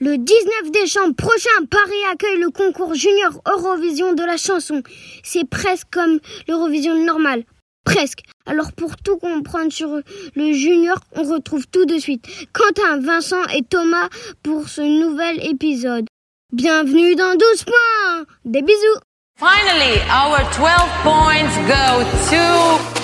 Le 19 décembre prochain, Paris accueille le concours junior Eurovision de la chanson. C'est presque comme l'Eurovision normale. Presque. Alors pour tout comprendre sur le junior, on retrouve tout de suite Quentin, Vincent et Thomas pour ce nouvel épisode. Bienvenue dans 12 points Des bisous Finally, our 12 points go to...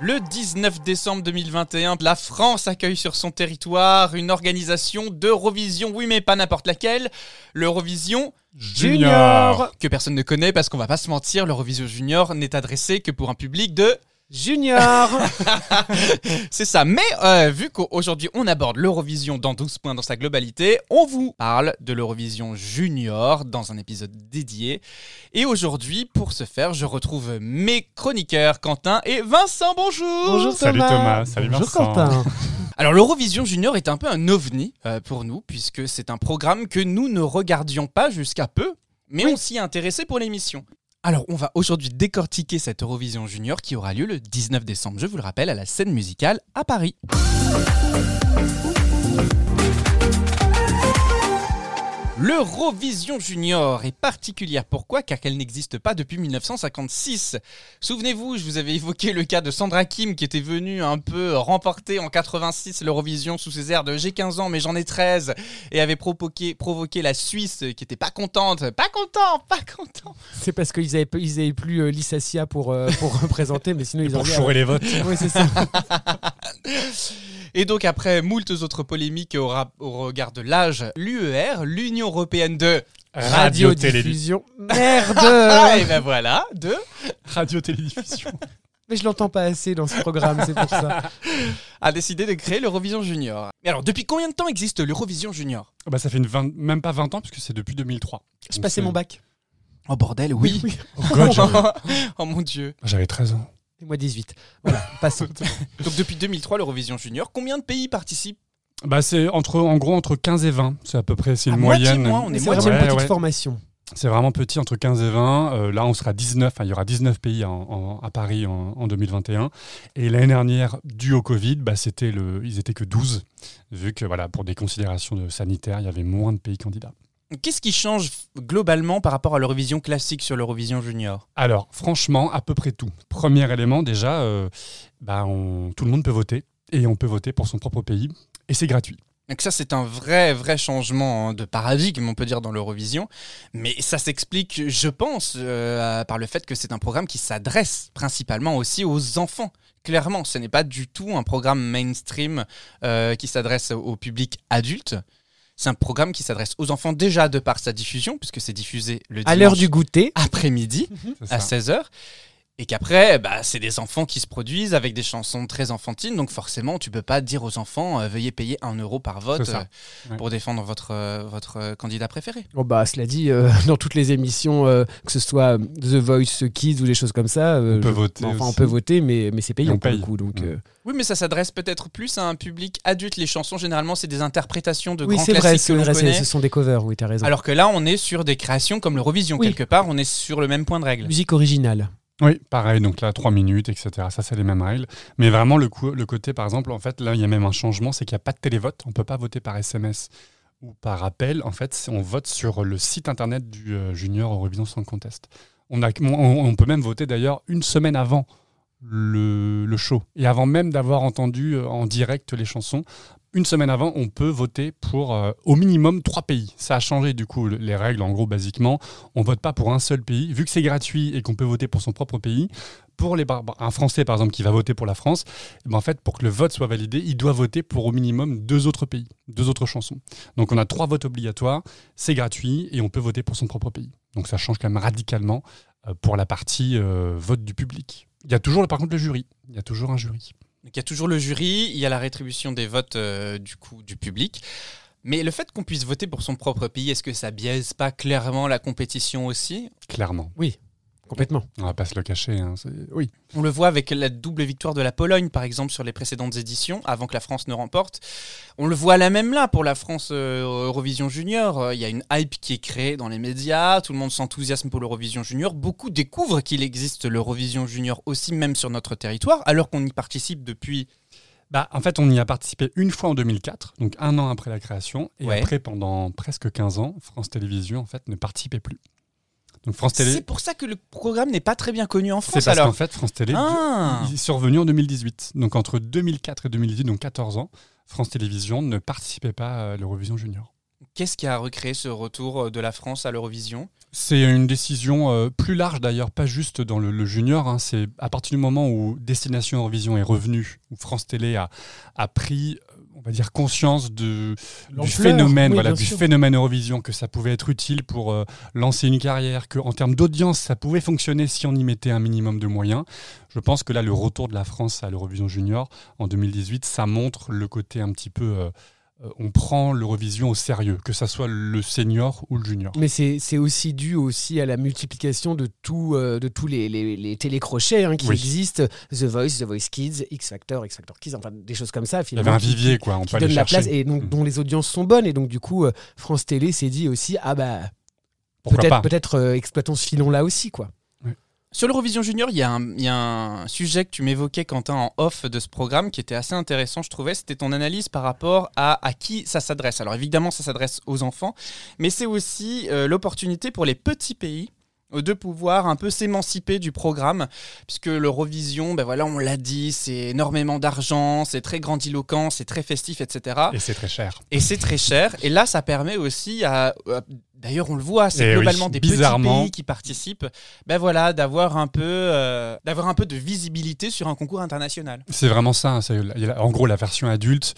Le 19 décembre 2021, la France accueille sur son territoire une organisation d'Eurovision, oui mais pas n'importe laquelle, l'Eurovision Junior. que personne ne connaît parce qu'on va pas se mentir, l'Eurovision Junior n'est adressé que pour un public de... Junior. C'est ça, mais euh, vu qu'aujourd'hui on aborde l'Eurovision dans 12 points dans sa globalité, on vous parle de l'Eurovision Junior dans un épisode dédié. Et aujourd'hui, pour ce faire, je retrouve mes chroniqueurs Quentin et Vincent, bonjour. Bonjour Thomas. Salut Thomas, salut Bonjour Vincent. Quentin. Alors l'Eurovision Junior est un peu un ovni euh, pour nous, puisque c'est un programme que nous ne regardions pas jusqu'à peu, mais on s'y est intéressé pour l'émission. Alors on va aujourd'hui décortiquer cette Eurovision Junior qui aura lieu le 19 décembre, je vous le rappelle, à la scène musicale à Paris. L'Eurovision Junior est particulière. Pourquoi? Car qu'elle n'existe pas depuis 1956. Souvenez-vous, je vous avais évoqué le cas de Sandra Kim qui était venue un peu remporter en 86 l'Eurovision sous ses airs de j'ai 15 ans mais j'en ai 13 et avait provoqué, provoqué la Suisse qui était pas contente. Pas content, pas content. C'est parce qu'ils avaient, pas- ils avaient plus euh, Lissassia pour, euh, pour représenter, mais sinon ils Pour auraient... chourer les votes. Oui, c'est ça. Et donc après moult autres polémiques au, regard de l'âge, l'UER, l'Union Européenne de... Radio-diffusion. Merde Ah, et ben voilà, de... Radio-télédiffusion. Mais je l'entends pas assez dans ce programme, c'est pour ça. a décidé de créer l'Eurovision Junior. Et alors, depuis combien de temps existe l'Eurovision Junior? Bah, ça fait une même pas 20 ans, puisque c'est depuis 2003. Je Donc passais mon bac. Oh bordel, oui. Oh God, oh mon dieu. j'avais 13 ans. Et moi 18. Voilà, passons. Donc depuis 2003, l'Eurovision Junior, combien de pays participent? Bah, c'est entre, en gros entre 15 et 20. C'est à peu près c'est une moyenne. moins, on est C'est moitié. vraiment une petite ouais. formation. C'est vraiment petit, entre 15 et 20. Euh, là, on sera 19. enfin, il y aura 19 pays en- en- à Paris en, en 2021. Et l'année dernière, dû au Covid, bah, c'était le, ils étaient que 12. Vu que voilà, pour des considérations de sanitaires, il y avait moins de pays candidats. Qu'est-ce qui change globalement par rapport à l'Eurovision classique sur l'Eurovision Junior? Alors, franchement, à peu près tout. Premier élément, déjà, euh, bah, on- tout le monde peut voter. Et on peut voter pour son propre pays. Et c'est gratuit. Donc ça, c'est un vrai, vrai changement hein, de paradigme, on peut dire, dans l'Eurovision. Mais ça s'explique, je pense, euh, par le fait que c'est un programme qui s'adresse principalement aussi aux enfants. Clairement, ce n'est pas du tout un programme mainstream euh, qui s'adresse au public adulte. C'est un programme qui s'adresse aux enfants déjà de par sa diffusion, puisque c'est diffusé le À l'heure dimanche du goûter. après-midi C'est à ça. 16h. Et qu'après, bah, c'est des enfants qui se produisent avec des chansons très enfantines. Donc forcément, tu peux pas dire aux enfants, euh, veuillez payer un euro par vote euh, Ouais. pour défendre votre, euh, votre candidat préféré. Bon bah cela dit, euh, dans toutes les émissions, euh, que ce soit The Voice Kids ou des choses comme ça, euh, On peut je- voter Enfin, on peut voter, mais, mais c'est payant pour le coup. Donc, Ouais. euh, Oui, mais ça s'adresse peut-être plus à un public adulte. Les chansons, généralement, c'est des interprétations de oui, grands c'est vrai, classiques que vrai, c'est- connaît. ce sont des covers. Oui, t'as raison. Alors que là, on est sur des créations comme l'Eurovision. Oui. Quelque part, on est sur le même point de règle. musique originale. Oui, pareil, donc là, 3 minutes, etc. Ça, c'est les mêmes règles. Mais vraiment, le, coup- le côté, par exemple, en fait, là, il y a même un changement, c'est qu'il n'y a pas de télévote. On ne peut pas voter par SMS ou par appel. En fait, on vote sur le site internet du euh, Junior Eurovision Song Contest. On, a, on, on peut même voter d'ailleurs une semaine avant le, le show. Et avant même d'avoir entendu euh, en direct les chansons, une semaine avant, on peut voter pour euh, au minimum trois pays. Ça a changé du coup le- les règles, en gros, basiquement. On vote pas pour un seul pays. Vu que c'est gratuit et qu'on peut voter pour son propre pays, pour les un Français, par exemple, qui va voter pour la France, eh ben, en fait, pour que le vote soit validé, il doit voter pour au minimum deux autres pays, deux autres chansons. Donc on a trois votes obligatoires, c'est gratuit et on peut voter pour son propre pays. Donc ça change quand même radicalement euh, pour la partie euh, vote du public. Il y a toujours, par contre, le jury. Il y a toujours un jury. Donc, il y a toujours le jury, il y a la rétribution des votes euh, du coup du public. Mais le fait qu'on puisse voter pour son propre pays, est-ce que ça biaise pas clairement la compétition aussi? Clairement. Complètement. On va pas se le cacher. hein, Oui. On le voit avec la double victoire de la Pologne, par exemple, sur les précédentes éditions, avant que la France ne remporte. On le voit là même là pour la France euh, Eurovision Junior. Euh, Il y a une hype qui est créée dans les médias, tout le monde s'enthousiasme pour l'Eurovision Junior. Beaucoup découvrent qu'il existe l'Eurovision Junior aussi, même sur notre territoire, alors qu'on y participe depuis. Bah, en fait, on y a participé une fois en 2004, donc un an après la création. Et Ouais. après, pendant presque 15 ans, France Télévisions en fait, ne participait plus. Donc France Télé, C'est pour ça que le programme n'est pas très bien connu en c'est France parce alors. qu'en fait, France Télé, Ah. est revenu en 2018. Donc entre 2004 et 2018, donc 14 ans, France Télévisions ne participait pas à l'Eurovision Junior. Qu'est-ce qui a recréé ce retour euh, de la France à l'Eurovision? C'est une décision euh, plus large d'ailleurs, pas juste dans le, le junior. hein. c'est à partir du moment où Destination Eurovision est revenu, où France Télé a, a pris, on va dire, conscience de, du phénomène, oui, voilà, bien du sûr. phénomène Eurovision, que ça pouvait être utile pour euh, lancer une carrière, que en termes d'audience, ça pouvait fonctionner si on y mettait un minimum de moyens. Je pense que là, le retour de la France à l'Eurovision Junior en 2018, ça montre le côté un petit peu. euh, on prend l'Eurovision au sérieux, que ça soit le senior ou le junior. Mais c'est aussi dû aussi à la multiplication de, tout, euh, de tous les, les, les télécrochets hein, qui Oui. existent. The Voice, The Voice Kids, X Factor, X Factor Kids, enfin des choses comme ça. Il y avait un vivier, quoi. On qui peut donne la chercher. place et donc, Mm. dont les audiences sont bonnes. Et donc, du coup, euh, France Télé s'est dit aussi ah bah, peut-être peut-être euh, exploitons ce filon-là aussi. quoi. Sur l'Eurovision Junior, il y, a un- il y a un sujet que tu m'évoquais, Quentin, en off de ce programme qui était assez intéressant, je trouvais. C'était ton analyse par rapport à, à qui ça s'adresse. Alors évidemment, ça s'adresse aux enfants, mais c'est aussi euh, l'opportunité pour les petits pays euh, de pouvoir un peu s'émanciper du programme, puisque l'Eurovision, ben voilà, on l'a dit, c'est énormément d'argent, c'est très grandiloquent, c'est très festif, etc. Et c'est très cher. Et c'est très cher. Et là, ça permet aussi à. à- D'ailleurs, on le voit, c'est Eh globalement oui, des bizarrement. petits pays qui participent. Ben voilà, d'avoir un peu, euh, d'avoir un peu de visibilité sur un concours international. C'est vraiment ça. hein, en gros, la version adulte,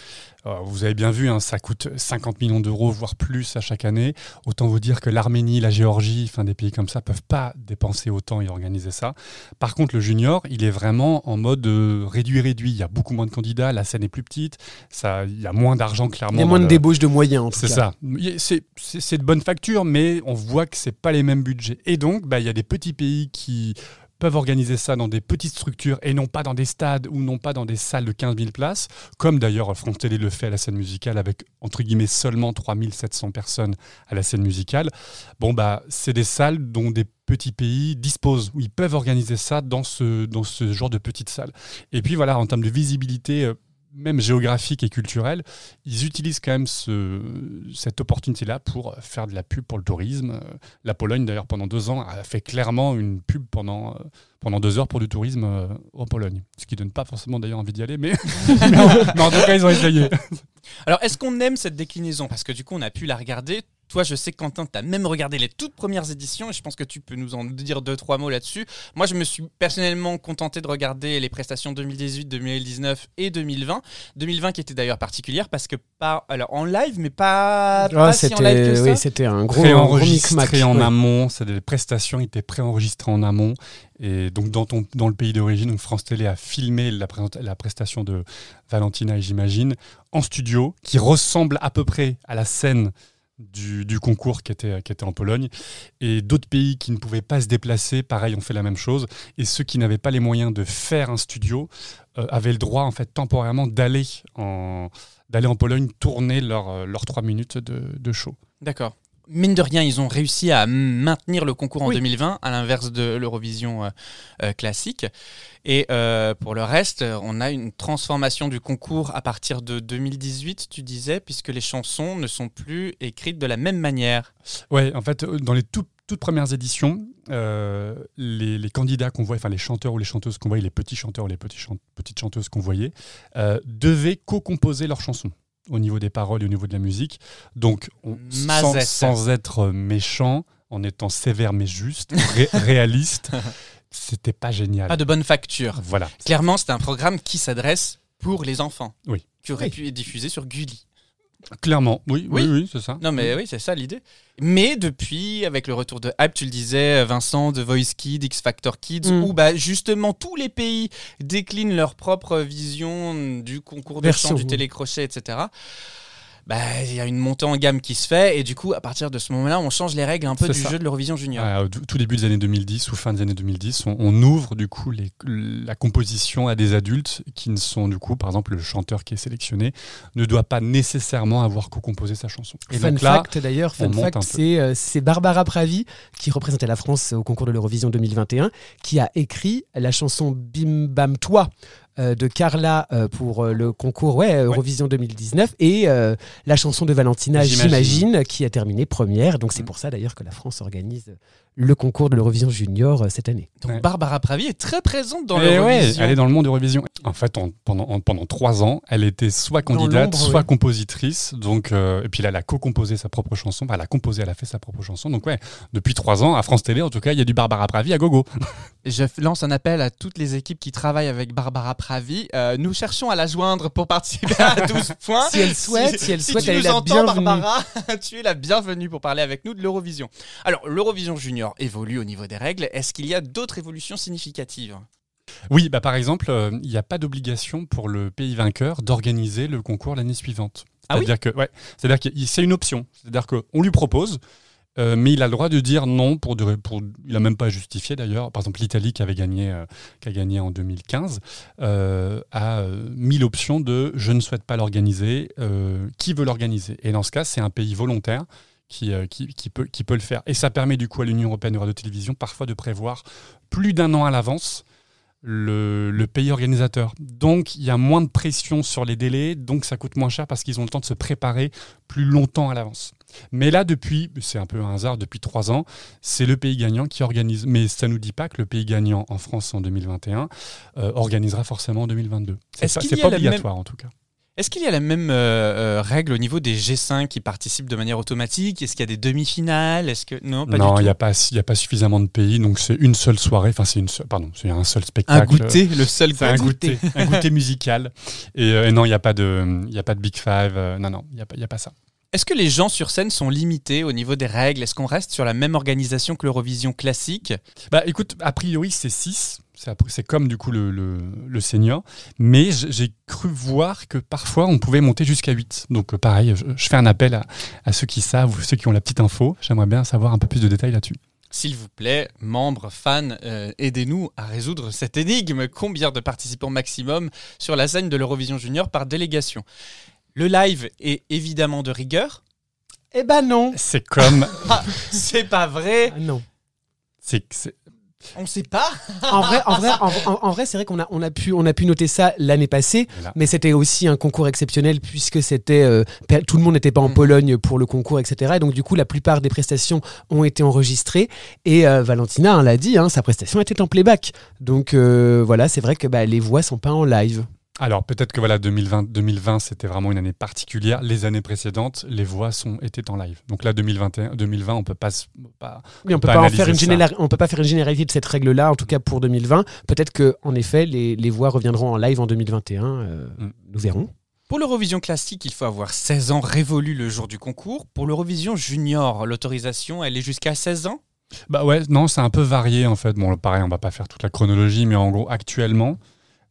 euh, vous avez bien vu, hein, ça coûte 50 millions d'euros, voire plus à chaque année. Autant vous dire que l'Arménie, la Géorgie, enfin des pays comme ça, peuvent pas dépenser autant et organiser ça. Par contre, le junior, il est vraiment en mode euh, réduit, réduit. Il y a beaucoup moins de candidats, la scène est plus petite, ça, il y a moins d'argent clairement. Il y a moins de le- débauche de moyens C'est ça. C'est de bonne facture, mais on voit que c'est pas les mêmes budgets. Et donc, bah, il y a des petits pays qui peuvent organiser ça dans des petites structures et non pas dans des stades ou non pas dans des salles de 15 000 places, comme d'ailleurs France Télé le fait à la scène musicale avec entre guillemets seulement 3700 personnes à la scène musicale. Bon, bah, c'est des salles dont des petits pays disposent, où ils peuvent organiser ça dans ce, dans ce genre de petites salles. Et puis voilà, en termes de visibilité, euh, même géographique et culturelle, ils utilisent quand même ce, cette opportunité-là pour faire de la pub pour le tourisme. La Pologne, d'ailleurs, pendant deux ans, a fait clairement une pub pendant, euh, pendant deux heures pour du tourisme euh, en Pologne. Ce qui donne pas forcément d'ailleurs envie d'y aller, mais en tout cas, ils ont essayé. Alors, est-ce qu'on aime cette déclinaison? Parce que du coup, on a pu la regarder. Toi, je sais, Quentin, tu as même regardé les toutes premières éditions et je pense que tu peux nous en dire deux, trois mots là-dessus. Moi, je me suis personnellement contenté de regarder les prestations 2018, 2019 et 2020. 2020 qui était d'ailleurs particulière parce que pas alors en live, mais pas, Ah, pas si en live que ça. oui, c'était un gros. Préenregistré en Ouais. amont, c'est des prestations qui étaient préenregistrées en amont. Et donc, dans, ton, dans le pays d'origine, France Télé a filmé la, la prestation de Valentina j'imagine en studio, qui ressemble à peu près à la scène du, concours qui était, qui était en Pologne. Et d'autres pays qui ne pouvaient pas se déplacer, pareil, ont fait la même chose. Et ceux qui n'avaient pas les moyens de faire un studio euh, avaient le droit, en fait, temporairement d'aller en, d'aller en Pologne tourner leurs leur trois minutes de, de show. D'accord. Mine de rien, ils ont réussi à maintenir le concours en Oui. 2020, à l'inverse de l'Eurovision euh, euh, classique. Et euh, pour le reste, on a une transformation du concours à partir de 2018, tu disais, puisque les chansons ne sont plus écrites de la même manière. Ouais, en fait, dans les tout- toutes premières éditions, euh, les, les candidats qu'on voyait, enfin les chanteurs ou les chanteuses qu'on voyait, les petits chanteurs ou les petits chan- petites chanteuses qu'on voyait, devaient co-composer leurs chansons au niveau des paroles et au niveau de la musique. Donc, on- sans, être méchant, en étant sévère mais juste, ré- réaliste, c'était pas génial. Pas de bonne facture. Voilà. Clairement, c'est un programme qui s'adresse pour les enfants. Oui. Qui aurait Oui. pu être diffusé sur Gulli. Clairement, oui, oui, Oui. oui, c'est ça. Non, mais oui, c'est ça l'idée. Mais depuis, avec le retour de Hype, tu le disais, Vincent, de Voice Kids, X Factor Kids, Mm. où bah, justement tous les pays déclinent leur propre vision du concours de chant, du télécrochet, etc. bah, il y a une montée en gamme qui se fait et du coup, à partir de ce moment-là, on change les règles un peu du ça. jeu de l'Eurovision Junior. Tout début des années 2010 ou fin des années 2010, on, on ouvre du coup les- la composition à des adultes qui ne sont du coup, par exemple, le chanteur qui est sélectionné ne doit pas nécessairement avoir co-composé sa chanson. Et Fun donc là, fact d'ailleurs, on fun monte fact, un peu. c'est euh, c'est Barbara Pravi qui représentait la France au concours de l'Eurovision 2021, qui a écrit la chanson Bim Bam Toi de Carla euh, pour euh, le concours ouais, Eurovision 2019 et euh, la chanson de Valentina J'imagine. J'imagine qui a terminé première. Donc c'est Mm. pour ça d'ailleurs que la France organise le concours de l'Eurovision Junior euh, cette année. Donc Ouais. Barbara Pravi est très présente dans Eh ouais, l'Eurovision. elle est dans le monde Eurovision. En fait, en- pendant, en- pendant trois ans, elle était soit candidate, soit compositrice. Donc, euh, et puis là, elle a co-composé sa propre chanson. Enfin, elle a composé, elle a fait sa propre chanson. Donc ouais, depuis trois ans, à France Télé, en tout cas, il y a du Barbara Pravi à gogo. Je lance un appel à toutes les équipes qui travaillent avec Barbara Pravi. Euh, nous cherchons à la joindre pour participer à 12 points. Si elle souhaite, si elle souhaite, tu elle est nous la entends, bienvenue. Barbara, tu es la bienvenue pour parler avec nous de l'Eurovision. Alors, l'Eurovision Junior évolue au niveau des règles. Est-ce qu'il y a d'autres évolutions significatives? Oui, bah par exemple, euh, il n'y a pas d'obligation pour le pays vainqueur d'organiser le concours l'année suivante. Ah oui? C'est-à-dire que, ouais, c'est-à-dire que c'est une option. C'est-à-dire qu'on lui propose, euh, mais il a le droit de dire non pour, de- pour il a même pas justifié d'ailleurs. Par exemple, l'Italie qui avait gagné, euh, qui a gagné en 2015 euh, a mis l'option de je ne souhaite pas l'organiser. qui veut l'organiser? Et dans ce cas, c'est un pays volontaire. Qui, euh, qui, qui peut, qui peut le faire. Et ça permet du coup à l'Union européenne de radio-télévision parfois de prévoir plus d'un an à l'avance le, le pays organisateur. Donc il y a moins de pression sur les délais, donc ça coûte moins cher parce qu'ils ont le temps de se préparer plus longtemps à l'avance. Mais là, depuis, c'est un peu un hasard, depuis trois ans, c'est le pays gagnant qui organise. Mais ça ne nous dit pas que le pays gagnant en France en 2021 euh, organisera forcément en 2022. C'est pas, pas obligatoire en tout cas. Est-ce qu'il y a la même euh, euh, règle au niveau des G5 qui participent de manière automatique? Est-ce qu'il y a des demi-finales? Est-ce que non, pas non, il n'y a, pas- il a pas suffisamment de pays, donc c'est une seule soirée, enfin c'est une seule, pardon, c'est un seul spectacle. un goûter, le seul un goûter. un goûter musical. Et, euh, et non, il n'y a pas de, il a pas de Big Five. euh, non, non, il n'y a, y a pas ça. Est-ce que les gens sur scène sont limités au niveau des règles? Est-ce qu'on reste sur la même organisation que l'Eurovision classique? Bah, écoute, a priori, c'est 6. C'est comme du coup le, le, le senior. Mais j'ai cru voir que parfois on pouvait monter jusqu'à 8. Donc, euh, pareil, je, je fais un appel à, à ceux qui savent ou ceux qui ont la petite info. J'aimerais bien savoir un peu plus de détails là-dessus. S'il vous plaît, membres, fans, euh, aidez-nous à résoudre cette énigme. Combien de participants maximum sur la scène de l'Eurovision Junior par délégation? Le live est évidemment de rigueur? Eh ben non C'est comme. Ah, c'est pas vrai Ah Non. c'est- c'est- On sait pas en vrai, en vrai, en, en- en vrai, c'est vrai qu'on a, on a pu, on a pu noter ça l'année passée, Voilà. mais c'était aussi un concours exceptionnel puisque c'était, euh, tout le monde n'était pas en Mhm. Pologne pour le concours, etc. Et donc du coup, la plupart des prestations ont été enregistrées. Et euh, Valentina hein, l'a dit, hein, sa prestation était en playback. Donc euh, voilà, c'est vrai que bah, les voix sont pas en live. Alors, peut-être que voilà, 2020, 2020 c'était vraiment une année particulière. Les années précédentes, les voix sont, étaient en live. Donc là, 2021, 2020, on peut pas. se- pas Oui, on peut pas faire une ça. général- on peut pas faire une généralité de cette règle-là, en tout cas pour 2020. Peut-être que, en effet, les, les voix reviendront en live en 2021. euh, Mm. Nous verrons. Pour l'Eurovision classique, il faut avoir 16 ans révolus le jour du concours. Pour l'Eurovision Junior, l'autorisation, elle est jusqu'à 16 ans? Bah ouais, non, c'est un peu varié en fait. Bon, pareil, on va pas faire toute la chronologie, mais en gros, actuellement,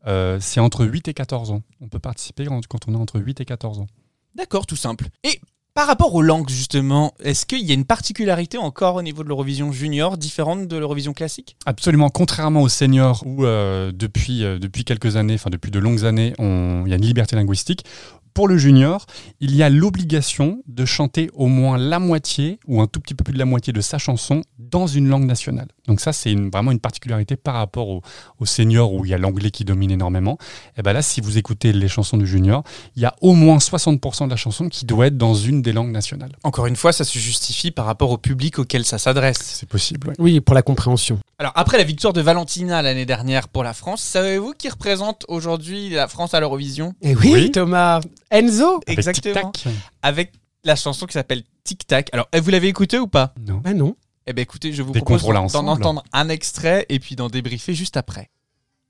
euh, c'est entre 8 et 14 ans. On peut participer quand on est entre 8 et 14 ans. D'accord, tout simple. Et par rapport aux langues, justement, est-ce qu'il y a une particularité encore au niveau de l'Eurovision Junior différente de l'Eurovision classique? Absolument, contrairement aux seniors où euh, depuis, euh, depuis quelques années, enfin depuis de longues années, il y a une liberté linguistique. Pour le junior, il y a l'obligation de chanter au moins la moitié ou un tout petit peu plus de la moitié de sa chanson dans une langue nationale. Donc ça, c'est une- vraiment une particularité par rapport au, au senior où il y a l'anglais qui domine énormément. Et ben là, si vous écoutez les chansons du junior, il y a au moins 60% de la chanson qui doit être dans une des langues nationales. Encore une fois, ça se justifie par rapport au public auquel ça s'adresse. C'est possible, ouais. Oui, pour la compréhension. Alors, après la victoire de Valentina l'année dernière pour la France, savez-vous qui représente aujourd'hui la France à l'Eurovision? Et oui, Oui. Thomas. Enzo Avec Exactement. Tic Tac. Avec la chanson qui s'appelle Tic Tac. Alors, eh, vous l'avez écouté ou pas Non. Ah non. Eh bien, écoutez, je vous Découvrons-la propose d'en entendre un extrait et puis d'en débriefer juste après.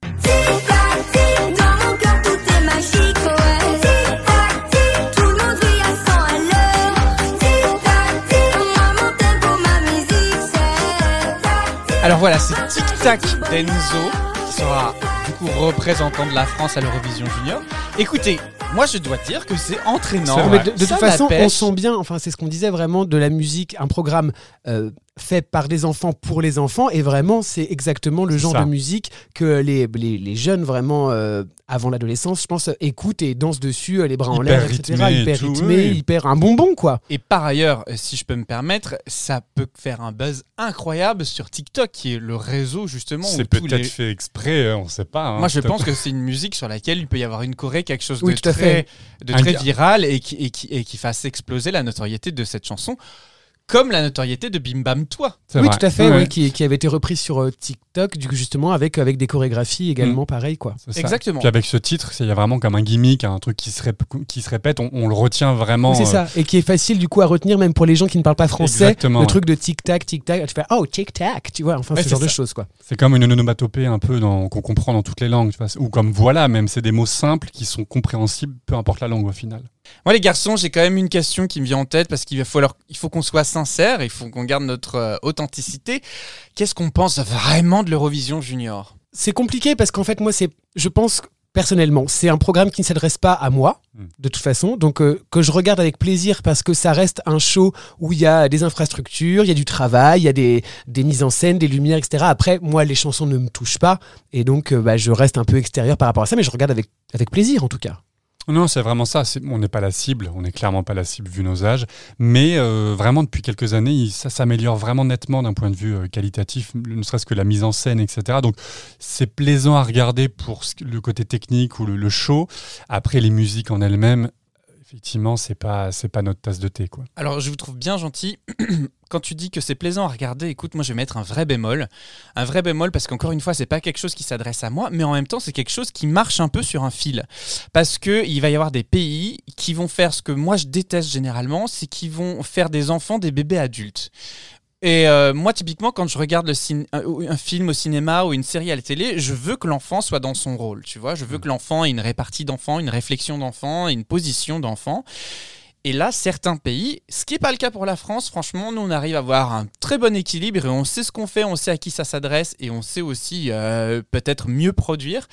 Tic-tac-tic, dans mon cœur tout est magique, ouais. Tic-tac-tic, tout le monde vit à 100 à l'heure. Tic-tac-tic, moi mon tempo, ma musique, c'est tac-tic. Alors voilà, c'est Tic Tac d'Enzo qui sera du coup représentant de la France à l'Eurovision Junior. Écoutez, Moi, je dois dire que c'est entraînant. Vrai. de, toute façon, on sent bien, enfin c'est ce qu'on disait vraiment de la musique, un programme euh, fait par des enfants pour les enfants, et vraiment c'est exactement le genre ça. de musique que les, les, les jeunes vraiment euh, avant l'adolescence, je pense, écoutent et dansent dessus, euh, les bras en Hyper l'air, etc. rythmé et hyper tout, rythmé, oui. hyper un bonbon quoi. Et par ailleurs, si je peux me permettre, ça peut faire un buzz incroyable sur TikTok, qui est le réseau justement où C'est peut-être les... fait exprès, euh, on sait pas. Hein. Moi, je pense que c'est une musique sur laquelle il peut y avoir une choré, quelque chose Oui, de très, de viral et qui, et, qui, et qui fasse exploser la notoriété de cette chanson, comme la notoriété de Bim Bam Toi. Oui, vrai. tout à fait, Ouais, oui, qui, qui avait été repris sur euh, TikTok, du coup, justement avec, avec des chorégraphies également pareil quoi. Exactement. Puis avec ce titre, c'est- il y a vraiment comme un gimmick, un truc qui se, rép- qui se répète, on, on le retient vraiment. Oui, c'est euh, ça, et qui est facile du coup à retenir même pour les gens qui ne parlent pas français. Exactement, le ouais. truc de tic tac, tic tac, tu fais oh tic tac, tu vois, enfin Ouais, ce c'est genre de choses quoi. C'est comme une onomatopée un peu qu'on comprend dans toutes les langues, tu vois. ou comme voilà, même c'est des mots simples qui sont compréhensibles, peu importe la langue au final. Moi, les garçons, j'ai quand même une question qui me vient en tête parce qu'il il faut qu'on soit sincère, il faut qu'on garde notre euh, authenticité. Qu'est-ce qu'on pense vraiment de l'Eurovision Junior? C'est compliqué parce qu'en fait, moi, c'est, je pense personnellement, c'est un programme qui ne s'adresse pas à moi, Mm. de toute façon, donc euh, que je regarde avec plaisir parce que ça reste un show où il y a des infrastructures, il y a du travail, il y a des, des mises en scène, des lumières, etc. Après, moi, les chansons ne me touchent pas et donc euh, bah, je reste un peu extérieur par rapport à ça, mais je regarde avec, avec plaisir en tout cas. Non, c'est vraiment ça. On n'est pas la cible, on n'est clairement pas la cible vu nos âges. Mais euh, vraiment, depuis quelques années, ça s'améliore vraiment nettement d'un point de vue euh, qualitatif, ne serait-ce que la mise en scène, etc. Donc, c'est plaisant à regarder pour le côté technique ou le show. Après, les musiques en elles-mêmes, effectivement, c'est pas, c'est pas notre tasse de thé, quoi. Alors, je vous trouve bien gentil. Quand tu dis que c'est plaisant à regarder, écoute, moi je vais mettre un vrai bémol. Un vrai bémol parce qu'encore une fois, c'est pas quelque chose qui s'adresse à moi, mais en même temps, c'est quelque chose qui marche un peu sur un fil. Parce que il va y avoir des pays qui vont faire ce que moi je déteste généralement, c'est qu'ils vont faire des enfants des bébés adultes. Et euh, moi, typiquement, quand je regarde le cin- un, film au cinéma ou une série à la télé, je veux que l'enfant soit dans son rôle. Tu vois, je veux que l'enfant ait une répartie d'enfant, une réflexion d'enfant, une position d'enfant. Et là, certains pays, ce qui n'est pas le cas pour la France, franchement, nous, on arrive à avoir un très bon équilibre et on sait ce qu'on fait, on sait à qui ça s'adresse et on sait aussi euh, peut-être mieux produire.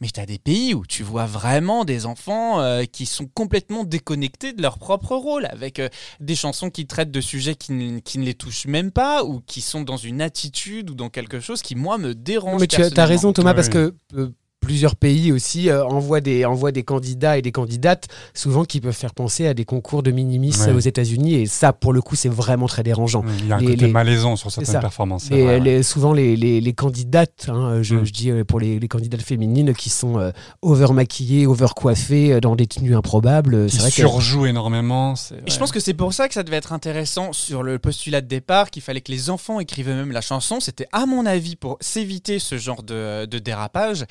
Mais tu as des pays où tu vois vraiment des enfants euh, qui sont complètement déconnectés de leur propre rôle, avec euh, des chansons qui traitent de sujets qui, ne- qui ne les touchent même pas ou qui sont dans une attitude ou dans quelque chose qui, moi, me dérange. Mais tu as, raison Thomas parce que euh, plusieurs pays aussi euh, envoient, des, envoient des candidats et des candidates souvent qui peuvent faire penser à des concours de mini-miss Ouais. aux États-Unis et ça pour le coup c'est vraiment très dérangeant. Il y a un Les- côté les- malaisant sur ça. certaines performances. Les- ouais. souvent les, les, les candidates, hein, je, Mm. je dis euh, pour les, les candidates féminines qui sont euh, over maquillées, over coiffées, euh, dans des tenues improbables, euh, Qui c'est vrai que surjoue énormément. Et je pense que c'est pour ça que ça devait être intéressant sur le postulat de départ, qu'il fallait que les enfants écrivent eux-mêmes la chanson. C'était, à mon avis, pour s'éviter ce genre de, de dérapage,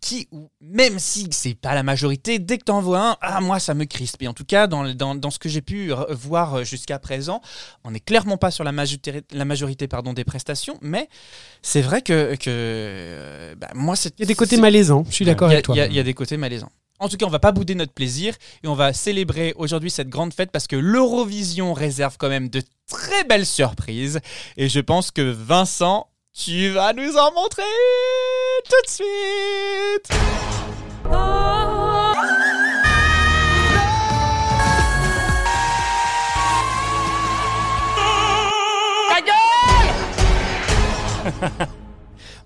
qui, même si c'est pas la majorité, dès que t'en vois un, ah, moi, ça me crispe. Et en tout cas, dans, dans, dans ce que j'ai pu re- voir jusqu'à présent, on n'est clairement pas sur la majorité, la majorité pardon, des prestations, mais c'est vrai que, que euh, bah, moi, c'est. il y a des côtés malaisants, je suis d'accord avec toi. Il y, y a des côtés malaisants. En tout cas, on va pas bouder notre plaisir et on va célébrer aujourd'hui cette grande fête parce que l'Eurovision réserve quand même de très belles surprises. Et je pense que Vincent, tu vas nous en montrer tout de suite.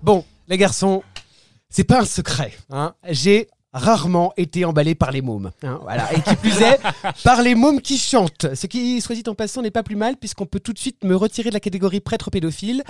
Bon, les garçons, c'est pas un secret. hein. J'ai rarement été emballé par les mômes. hein, voilà. Et qui plus est, par les mômes qui chantent. Ce qui, soit dit en passant, n'est pas plus mal, puisqu'on peut tout de suite me retirer de la catégorie prêtre pédophile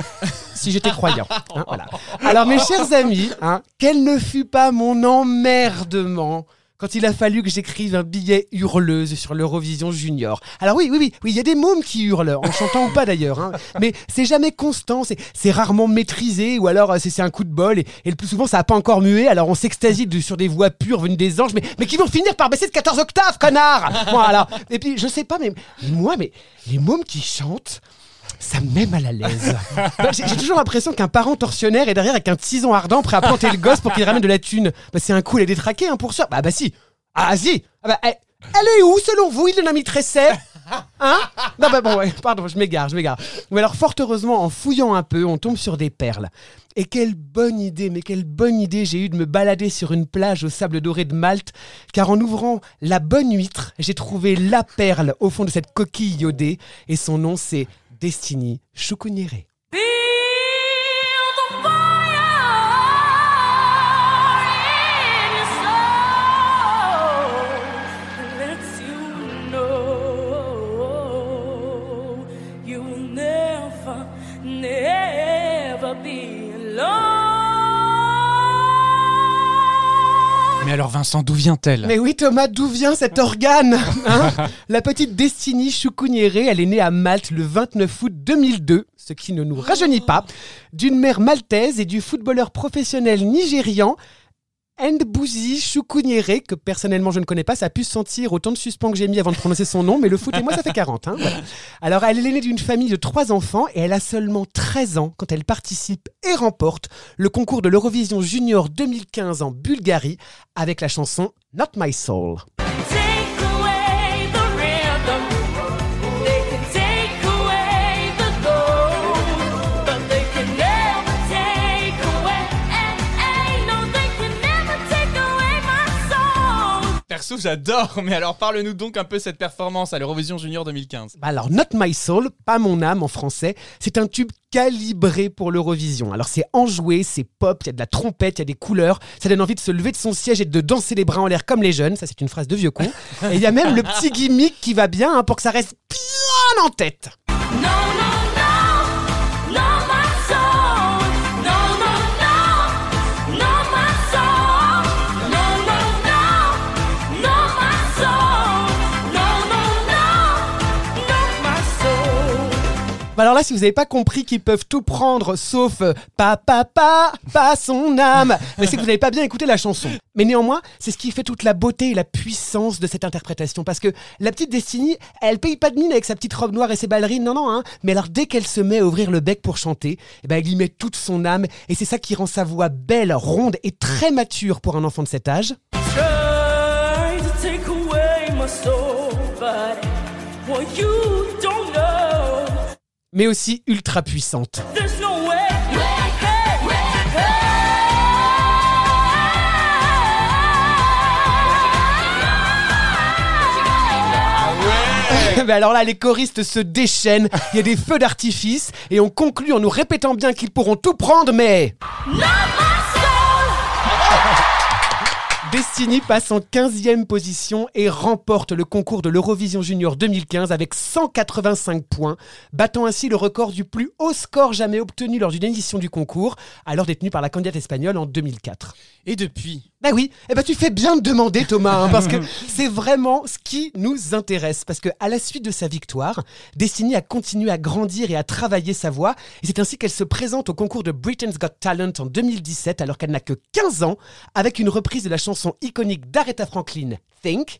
si j'étais croyant. hein, voilà. Alors, mes chers amis, hein, quel ne fut pas mon emmerdement quand il a fallu que j'écrive un billet hurleuse sur l'Eurovision Junior. Alors oui, oui, oui, oui, il y a des mômes qui hurlent, en chantant ou pas d'ailleurs, hein, mais c'est jamais constant, c'est- rarement maîtrisé, ou alors euh, c'est un coup de bol, et, le plus souvent ça a pas encore mué, alors on s'extasie sur des voix pures venues des anges, mais, mais qui vont finir par baisser de 14 octaves, connard Bon, alors, Et puis je sais pas, mais moi, mais les mômes qui chantent, ça me met mal à l'aise. J'ai toujours l'impression qu'un parent tortionnaire est derrière avec un tison ardent prêt à planter le gosse pour qu'il ramène de la thune. Bah, c'est un coup, il est détraqué hein, pour ça. Bah, bah si. Ah si. Ah, bah, elle, est où selon vous, il en a mis Tresset Hein? Non, bah bon, pardon, je m'égare, je m'égare. Mais alors, fort heureusement, en fouillant un peu, on tombe sur des perles. Et quelle bonne idée, mais quelle bonne idée j'ai eu de me balader sur une plage au sable doré de Malte, car en ouvrant la bonne huître, j'ai trouvé la perle au fond de cette coquille iodée, et son nom c'est Destiny Choucouniéré. Alors Vincent, d'où vient-elle? Mais oui Thomas, d'où vient cet organe hein? La petite Destiny Choucouniéré, elle est née à Malte le 29 août 2002, ce qui ne nous rajeunit pas, d'une mère maltaise et du footballeur professionnel nigérian Ndbouzi Choukouniéré, que personnellement je ne connais pas, ça a pu se sentir autant de suspens que j'ai mis avant de prononcer son nom, mais le foot et moi ça fait 40. hein, voilà. Alors elle est l'aînée d'une famille de trois enfants et elle a seulement 13 ans quand elle participe et remporte le concours de l'Eurovision Junior 2015 en Bulgarie avec la chanson Not My Soul. Perso, j'adore. Mais alors parle-nous donc un peu cette performance à l'Eurovision Junior 2015. Bah alors, Not My Soul, pas mon âme en français, c'est un tube calibré pour l'Eurovision. Alors c'est enjoué, c'est pop, il y a de la trompette, il y a des couleurs, ça donne envie de se lever de son siège et de danser les bras en l'air comme les jeunes, ça c'est une phrase de vieux con. Et il y a même le petit gimmick qui va bien hein, pour que ça reste bien en tête. Alors là, si vous n'avez pas compris qu'ils peuvent tout prendre sauf euh, pa pa pa, pas son âme, c'est que vous n'avez pas bien écouté la chanson. Mais néanmoins, c'est ce qui fait toute la beauté et la puissance de cette interprétation. Parce que la petite Destiny, elle paye pas de mine avec sa petite robe noire et ses ballerines, non, non, hein. Mais alors dès qu'elle se met à ouvrir le bec pour chanter, eh ben, elle y met toute son âme et c'est ça qui rend sa voix belle, ronde et très mature pour un enfant de cet âge. Mais aussi ultra puissante. Mais alors là, les choristes se déchaînent, il y a des feux d'artifice, et on conclut en nous répétant bien qu'ils pourront tout prendre, mais... Destiny passe en 15e position et remporte le concours de l'Eurovision Junior 2015 avec 185 points, battant ainsi le record du plus haut score jamais obtenu lors d'une édition du concours, alors détenu par la candidate espagnole en 2004. Et depuis Bah oui, eh ben tu fais bien de demander Thomas, hein, parce que c'est vraiment ce qui nous intéresse. Parce que à la suite de sa victoire, Destiny a continué à grandir et à travailler sa voix, et c'est ainsi qu'elle se présente au concours de Britain's Got Talent en 2017, alors qu'elle n'a que 15 ans, avec une reprise de la chanson iconique d'Aretha Franklin, Think.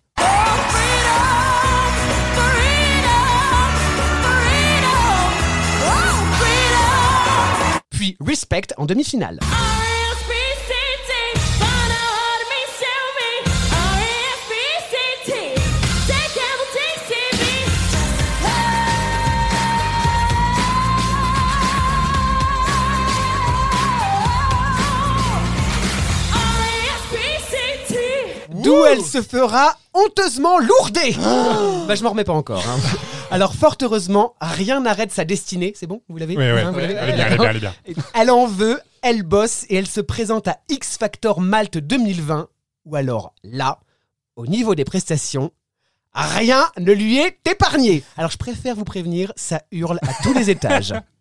Puis Respect en demi-finale. D'où elle se fera honteusement lourder. bah je m'en remets pas encore. hein. Alors fort heureusement, rien n'arrête sa destinée. C'est bon? Vous l'avez? Oui, oui, Hein, vous l'avez? Elle est bien, elle est bien, elle est bien. Elle en veut, elle bosse et elle se présente à X Factor Malte 2020. Ou alors là, au niveau des prestations, rien ne lui est épargné. Alors je préfère vous prévenir, ça hurle à tous les étages.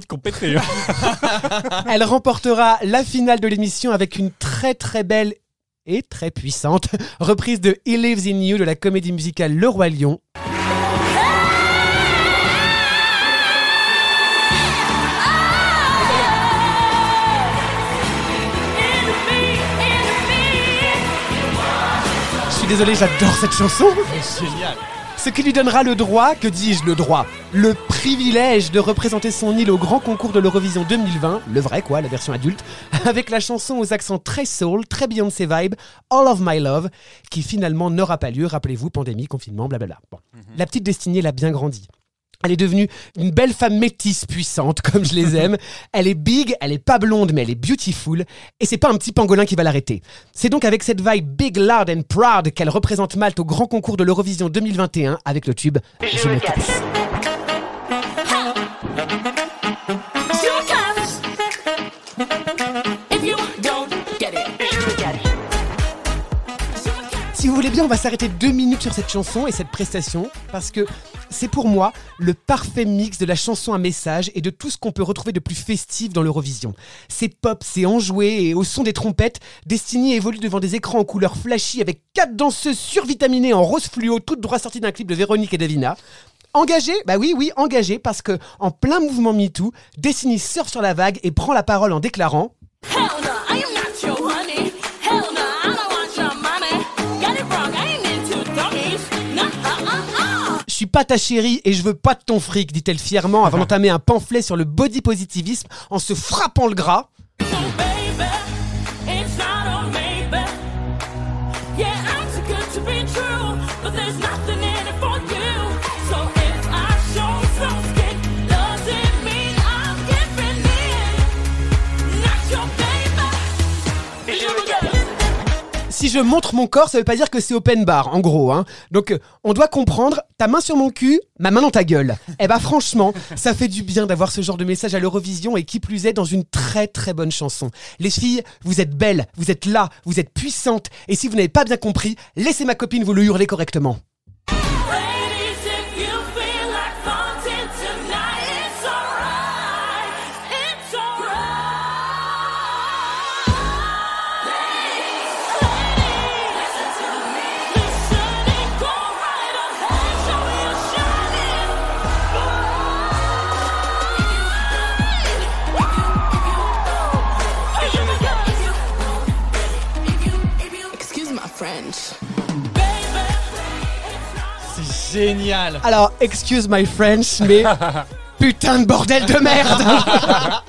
qu'on. Elle remportera la finale de l'émission avec une très très belle et très puissante reprise de He Lives in You de la comédie musicale Le Roi Lion. Je suis désolé, j'adore cette chanson. C'est génial. Ce qui lui donnera le droit, que dis-je le droit Le privilège de représenter son île au grand concours de l'Eurovision 2020, le vrai quoi, la version adulte, avec la chanson aux accents très soul, très Beyoncé vibe, All of My Love, qui finalement n'aura pas lieu, rappelez-vous, pandémie, confinement, blablabla. Bon. La petite destinée l'a bien grandi. Elle est devenue une belle femme métisse puissante, comme je les aime. Elle est big, elle est pas blonde, mais elle est beautiful. Et c'est pas un petit pangolin qui va l'arrêter. C'est donc avec cette vibe big, loud and proud qu'elle représente Malte au grand concours de l'Eurovision 2021 avec le tube Je me casse. Vous voulez bien, on va s'arrêter deux minutes sur cette chanson et cette prestation, parce que c'est pour moi le parfait mix de la chanson à message et de tout ce qu'on peut retrouver de plus festif dans l'Eurovision. C'est pop, c'est enjoué et au son des trompettes, Destiny évolue devant des écrans en couleur flashy avec quatre danseuses survitaminées en rose fluo, toutes droit sorties d'un clip de Véronique et Davina. Engagé? Bah oui, oui, engagé, parce que en plein mouvement MeToo, Destiny surfe sur la vague et prend la parole en déclarant suis pas ta chérie et je veux pas de ton fric, dit-elle fièrement avant d'entamer un pamphlet sur le body positivisme en se frappant le gras. Baby, Si je montre mon corps, ça veut pas dire que c'est open bar, en gros. Hein. Donc, euh, on doit comprendre, ta main sur mon cul, ma main dans ta gueule. Eh bah franchement, ça fait du bien d'avoir ce genre de message à l'Eurovision et qui plus est dans une très très bonne chanson. Les filles, vous êtes belles, vous êtes là, vous êtes puissantes. Et si vous n'avez pas bien compris, laissez ma copine vous le hurler correctement. Génial. Alors, excuse my French, mais putain de bordel de merde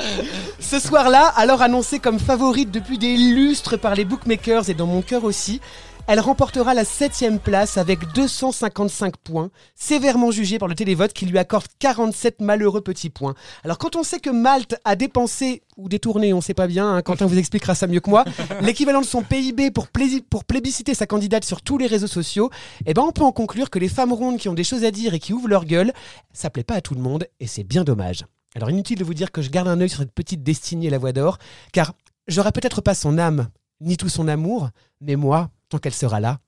Ce soir-là, alors annoncée comme favorite depuis des lustres par les bookmakers et dans mon cœur aussi, elle remportera la 7 place avec 255 points, sévèrement jugée par le télévote qui lui accorde 47 malheureux petits points. Alors quand on sait que Malte a dépensé, ou détourné, on sait pas bien, hein, Quentin vous expliquera ça mieux que moi, l'équivalent de son PIB pour, plébisciter sa candidate sur tous les réseaux sociaux, eh ben on peut en conclure que les femmes rondes qui ont des choses à dire et qui ouvrent leur gueule, ça plaît pas à tout le monde et c'est bien dommage. Alors inutile de vous dire que je garde un œil sur cette petite destinée la voix d'or, car j'aurai peut-être pas son âme, ni tout son amour, mais moi, qu'elle sera là,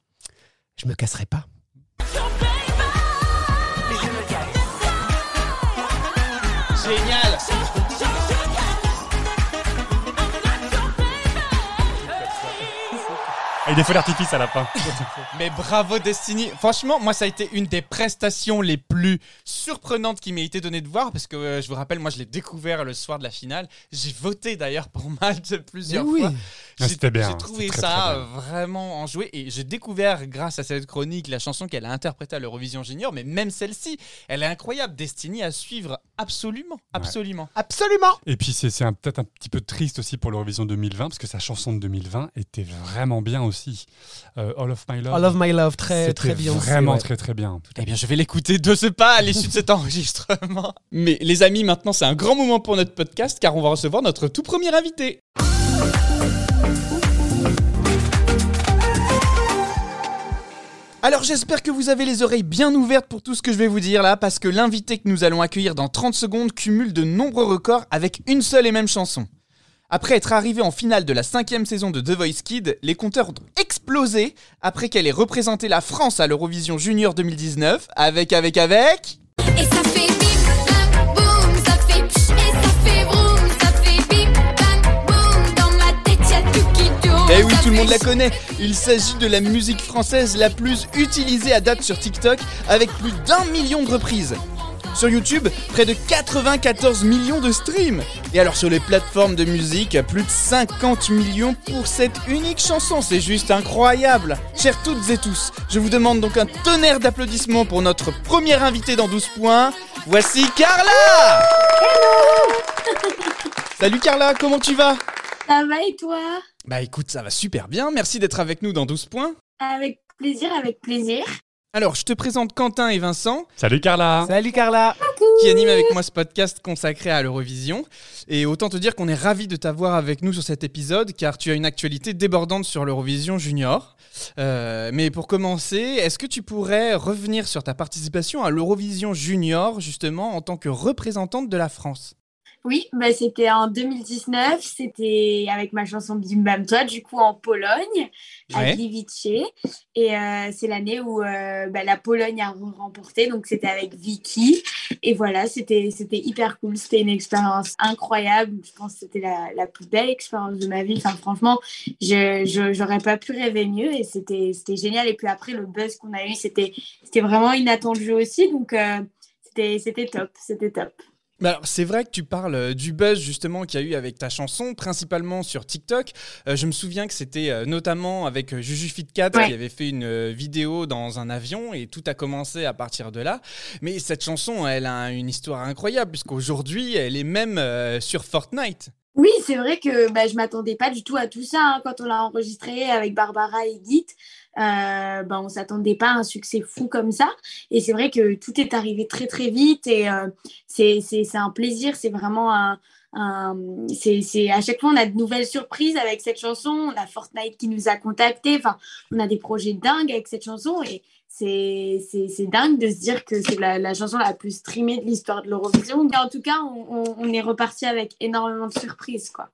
je me casserai pas. Avec des feux d'artifice à la fin. Mais bravo Destiny. Franchement, moi ça a été une des prestations les plus surprenantes qui m'a été donnée de voir parce que euh, je vous rappelle, moi je l'ai découvert le soir de la finale. J'ai voté d'ailleurs pour Malte plusieurs oui. fois. Ah, J'ai- c'était bien, J'ai trouvé c'était très, ça très bien. vraiment enjoué et j'ai découvert grâce à cette chronique la chanson qu'elle a interprétée à l'Eurovision Junior. Mais même celle-ci, elle est incroyable. Destiny à suivre absolument, absolument. Absolument Et puis c'est peut-être un petit peu triste aussi pour l'Eurovision 2020 parce que sa chanson de 2020 était vraiment bien aussi. Euh, All of My Love. All of my love, très, très bien. Vraiment très très bien. Eh bien, je vais l'écouter de ce pas à l'issue de cet enregistrement. Mais les amis, maintenant, c'est un grand moment pour notre podcast car on va recevoir notre tout premier invité. Alors j'espère que vous avez les oreilles bien ouvertes pour tout ce que je vais vous dire là, parce que l'invité que nous allons accueillir dans 30 secondes cumule de nombreux records avec une seule et même chanson. Après être arrivé en finale de la cinquième saison de The Voice Kid, les compteurs ont explosé après qu'elle ait représenté la France à l'Eurovision Junior 2019 avec, avec, avec... Et ça fait bip, bam, boum, ça fait et ça fait vroom, ça fait bip, bam, boum, dans ma tête y'a tout qui tourne. Eh oui, tout le monde la connaît. Il s'agit de la musique française la plus utilisée à date sur TikTok avec plus d'un million de reprises. Sur YouTube, près de 94 millions de streams. Et alors sur les plateformes de musique, plus de 50 millions pour cette unique chanson. C'est juste incroyable. Chers toutes et tous, je vous demande donc un tonnerre d'applaudissements pour notre première invitée dans 12 points. Voici Carla Salut Carla, comment tu vas? Ça va et toi? Bah écoute, ça va super bien. Merci d'être avec nous dans 12 points. Avec plaisir, avec plaisir. Alors, je te présente Quentin et Vincent, Salut Carla. Salut Carla. Qui animent avec moi ce podcast consacré à l'Eurovision. Et autant te dire qu'on est ravis de t'avoir avec nous sur cet épisode, car tu as une actualité débordante sur l'Eurovision Junior. Euh, mais pour commencer, est-ce que tu pourrais revenir sur ta participation à l'Eurovision Junior, justement, en tant que représentante de la France? Oui, bah, c'était en 2019, c'était avec ma chanson Bim Bam Toi, du coup en Pologne, à Ouais. Gliwice. Et euh, c'est l'année où euh, bah, la Pologne a remporté, donc c'était avec Vicky. Et voilà, c'était hyper cool, c'était une expérience incroyable. Je pense que c'était la, la plus belle expérience de ma vie. Enfin, franchement, je j'aurais pas pu rêver mieux et c'était c'était génial. Et puis après, le buzz qu'on a eu, c'était c'était vraiment inattendu aussi. Donc, euh, c'était c'était top, c'était top. Alors, c'est vrai que tu parles euh, du buzz justement qu'il y a eu avec ta chanson, principalement sur TikTok. Euh, je me souviens que c'était euh, notamment avec euh, Juju Fitcat Ouais. qui avait fait une euh, vidéo dans un avion et tout a commencé à partir de là. Mais cette chanson, elle a une histoire incroyable puisqu'aujourd'hui, elle est même sur Fortnite. Oui, c'est vrai que bah, je m'attendais pas du tout à tout ça hein. quand on l'a enregistré avec Barbara et Git. Euh, bah, on s'attendait pas à un succès fou comme ça. Et c'est vrai que tout est arrivé très très vite et euh, c'est un plaisir. C'est vraiment un, un- c'est à chaque fois on a de nouvelles surprises avec cette chanson. On a Fortnite qui nous a contactés. Enfin, on a des projets dingues avec cette chanson et c'est dingue de se dire que c'est la, chanson la plus streamée de l'histoire de l'Eurovision. En tout cas, on, on- on est reparti avec énormément de surprises, quoi.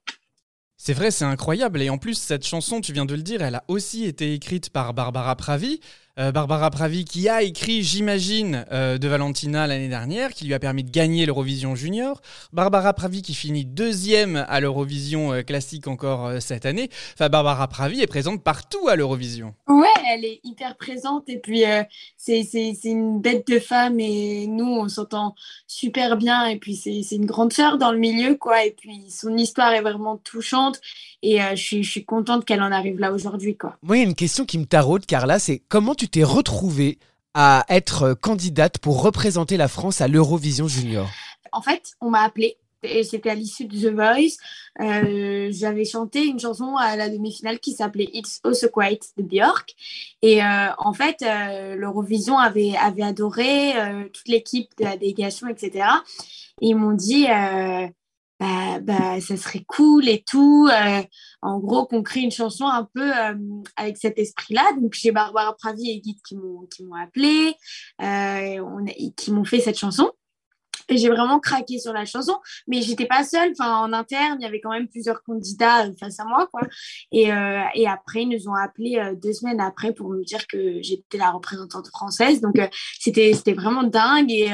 C'est vrai, c'est incroyable. Et en plus, cette chanson, tu viens de le dire, elle a aussi été écrite par Barbara Pravi. Euh, Barbara Pravi qui a écrit, j'imagine, euh, de Valentina l'année dernière, qui lui a permis de gagner l'Eurovision Junior. Barbara Pravi qui finit deuxième à l'Eurovision euh, classique encore euh, cette année. Enfin, Barbara Pravi est présente partout à l'Eurovision. Ouais, elle est hyper présente et puis euh, c'est c'est- c'est une bête de femme et nous, on s'entend super bien et puis c'est c'est une grande sœur dans le milieu, quoi. Et puis son histoire est vraiment touchante et euh, je suis- je suis contente qu'elle en arrive là aujourd'hui, quoi. Moi, il y a une question qui me taraude, Carla, c'est comment tu t'es retrouvée à être candidate pour représenter la France à l'Eurovision Junior En fait, on m'a appelée et c'était à l'issue de The Voice. Euh, J'avais chanté une chanson à la demi-finale qui s'appelait It's Also Quiet de Björk. Et euh, en fait, euh, l'Eurovision avait, avait adoré, toute l'équipe de la délégation, etc. Et ils m'ont dit, bah, bah, ça serait cool et tout. euh, en gros, qu'on crée une chanson un peu euh, avec cet esprit-là. Donc, j'ai Barbara Pravi et Guy qui m'ont qui m'ont appelé, euh, on qui m'ont fait cette chanson. Et j'ai vraiment craqué sur la chanson, mais j'étais pas seule. Enfin, en interne, il y avait quand même plusieurs candidats euh, face à moi, quoi. Et, euh, après, ils nous ont appelé euh, deux semaines après pour me dire que j'étais la représentante française. Donc, c'était vraiment dingue et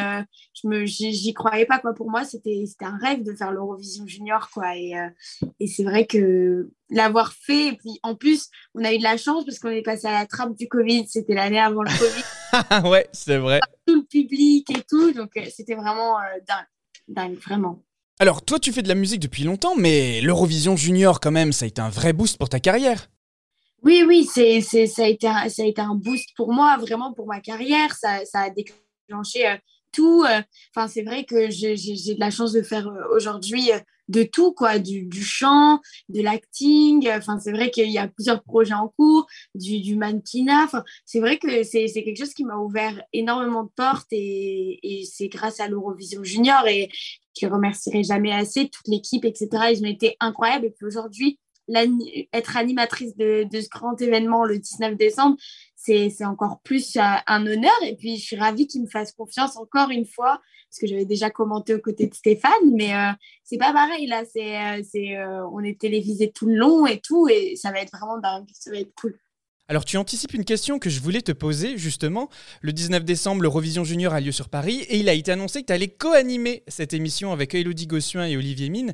je me j'y croyais pas, quoi. Pour moi, c'était un rêve de faire l'Eurovision Junior, quoi. Et c'est vrai que l'avoir fait, et puis en plus, on a eu de la chance parce qu'on est passé à la trappe du Covid. C'était l'année avant le Covid ouais, c'est vrai. tout le public et tout. Donc, euh, c'était vraiment euh, dingue. Dingue, vraiment. Alors, toi, tu fais de la musique depuis longtemps, mais l'Eurovision Junior, quand même, ça a été un vrai boost pour ta carrière. Oui, oui, c'est, c'est, ça, a été un, ça a été un boost pour moi, vraiment pour ma carrière. Ça, ça a déclenché euh, tout. euh. Enfin, c'est vrai que j'ai, de la chance de faire euh, aujourd'hui euh, de tout, quoi, du, du chant, de l'acting. Enfin, c'est vrai qu'il y a plusieurs projets en cours, du, du mannequinat. Enfin, c'est vrai que c'est, quelque chose qui m'a ouvert énormément de portes et, c'est grâce à l'Eurovision Junior et je les remercierai jamais assez, toute l'équipe, etc. Ils ont été incroyables. Et puis aujourd'hui, être animatrice de ce grand événement le 19 décembre, c'est encore plus euh, un honneur. Et puis, je suis ravie qu'ils me fassent confiance encore une fois, parce que j'avais déjà commenté aux côtés de Stéphane, mais euh, c'est pas pareil. Là, c'est euh, on est télévisé tout le long et tout, et ça va être vraiment. Ça va être cool. Alors tu anticipes une question que je voulais te poser justement. Le 19 décembre, l'Eurovision Junior a lieu sur Paris et il a été annoncé que tu allais co-animer cette émission avec Elodie Gossuin et Olivier Mine.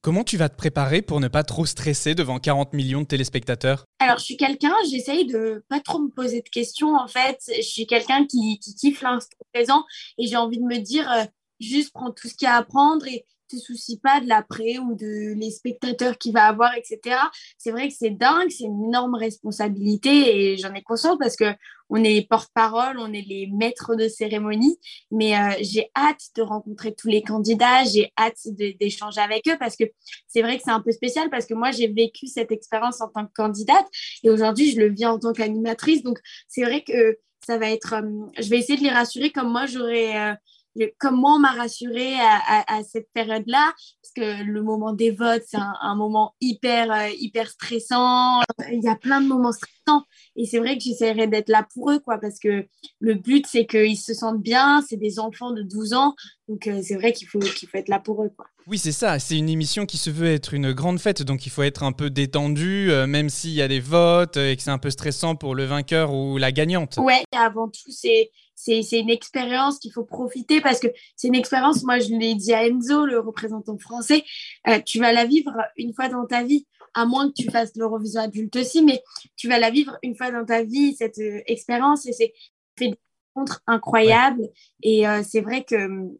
Comment tu vas te préparer pour ne pas trop stresser devant 40 millions de téléspectateurs? Alors, je suis quelqu'un, j'essaye de pas trop me poser de questions, en fait. Je suis quelqu'un qui, kiffe l'instant présent et j'ai envie de me dire, euh, juste prends tout ce qu'il y a à prendre et te soucie pas de l'après ou de les spectateurs qu'il va avoir, etc. C'est vrai que c'est dingue, c'est une énorme responsabilité et j'en ai conscience parce que on est les porte-parole, on est les maîtres de cérémonie, mais euh, j'ai hâte de rencontrer tous les candidats, j'ai hâte d'échanger avec eux parce que c'est vrai que c'est un peu spécial parce que moi j'ai vécu cette expérience en tant que candidate et aujourd'hui je le vis en tant qu'animatrice, donc c'est vrai que ça va être, euh, je vais essayer de les rassurer comme moi j'aurais euh, le- comme moi, on m'a rassurée à, cette période-là, parce que le moment des votes, c'est un, un moment hyper, euh, hyper stressant. Il y a plein de moments stressants. Et c'est vrai que j'essaierai d'être là pour eux, quoi, parce que le but, c'est qu'ils se sentent bien. C'est des enfants de 12 ans. Donc, euh, c'est vrai qu'il faut, qu'il faut être là pour eux, quoi. Oui, c'est ça. C'est une émission qui se veut être une grande fête, donc il faut être un peu détendu, euh, même s'il y a des votes euh, et que c'est un peu stressant pour le vainqueur ou la gagnante. Ouais, avant tout, c'est c'est une expérience qu'il faut profiter parce que c'est une expérience, moi je l'ai dit à Enzo, le représentant français, euh, tu vas la vivre une fois dans ta vie, à moins que tu fasses l'Eurovision adulte aussi, mais tu vas la vivre une fois dans ta vie, cette euh, expérience, et c'est fait des rencontres incroyables. Et euh, c'est vrai que hum,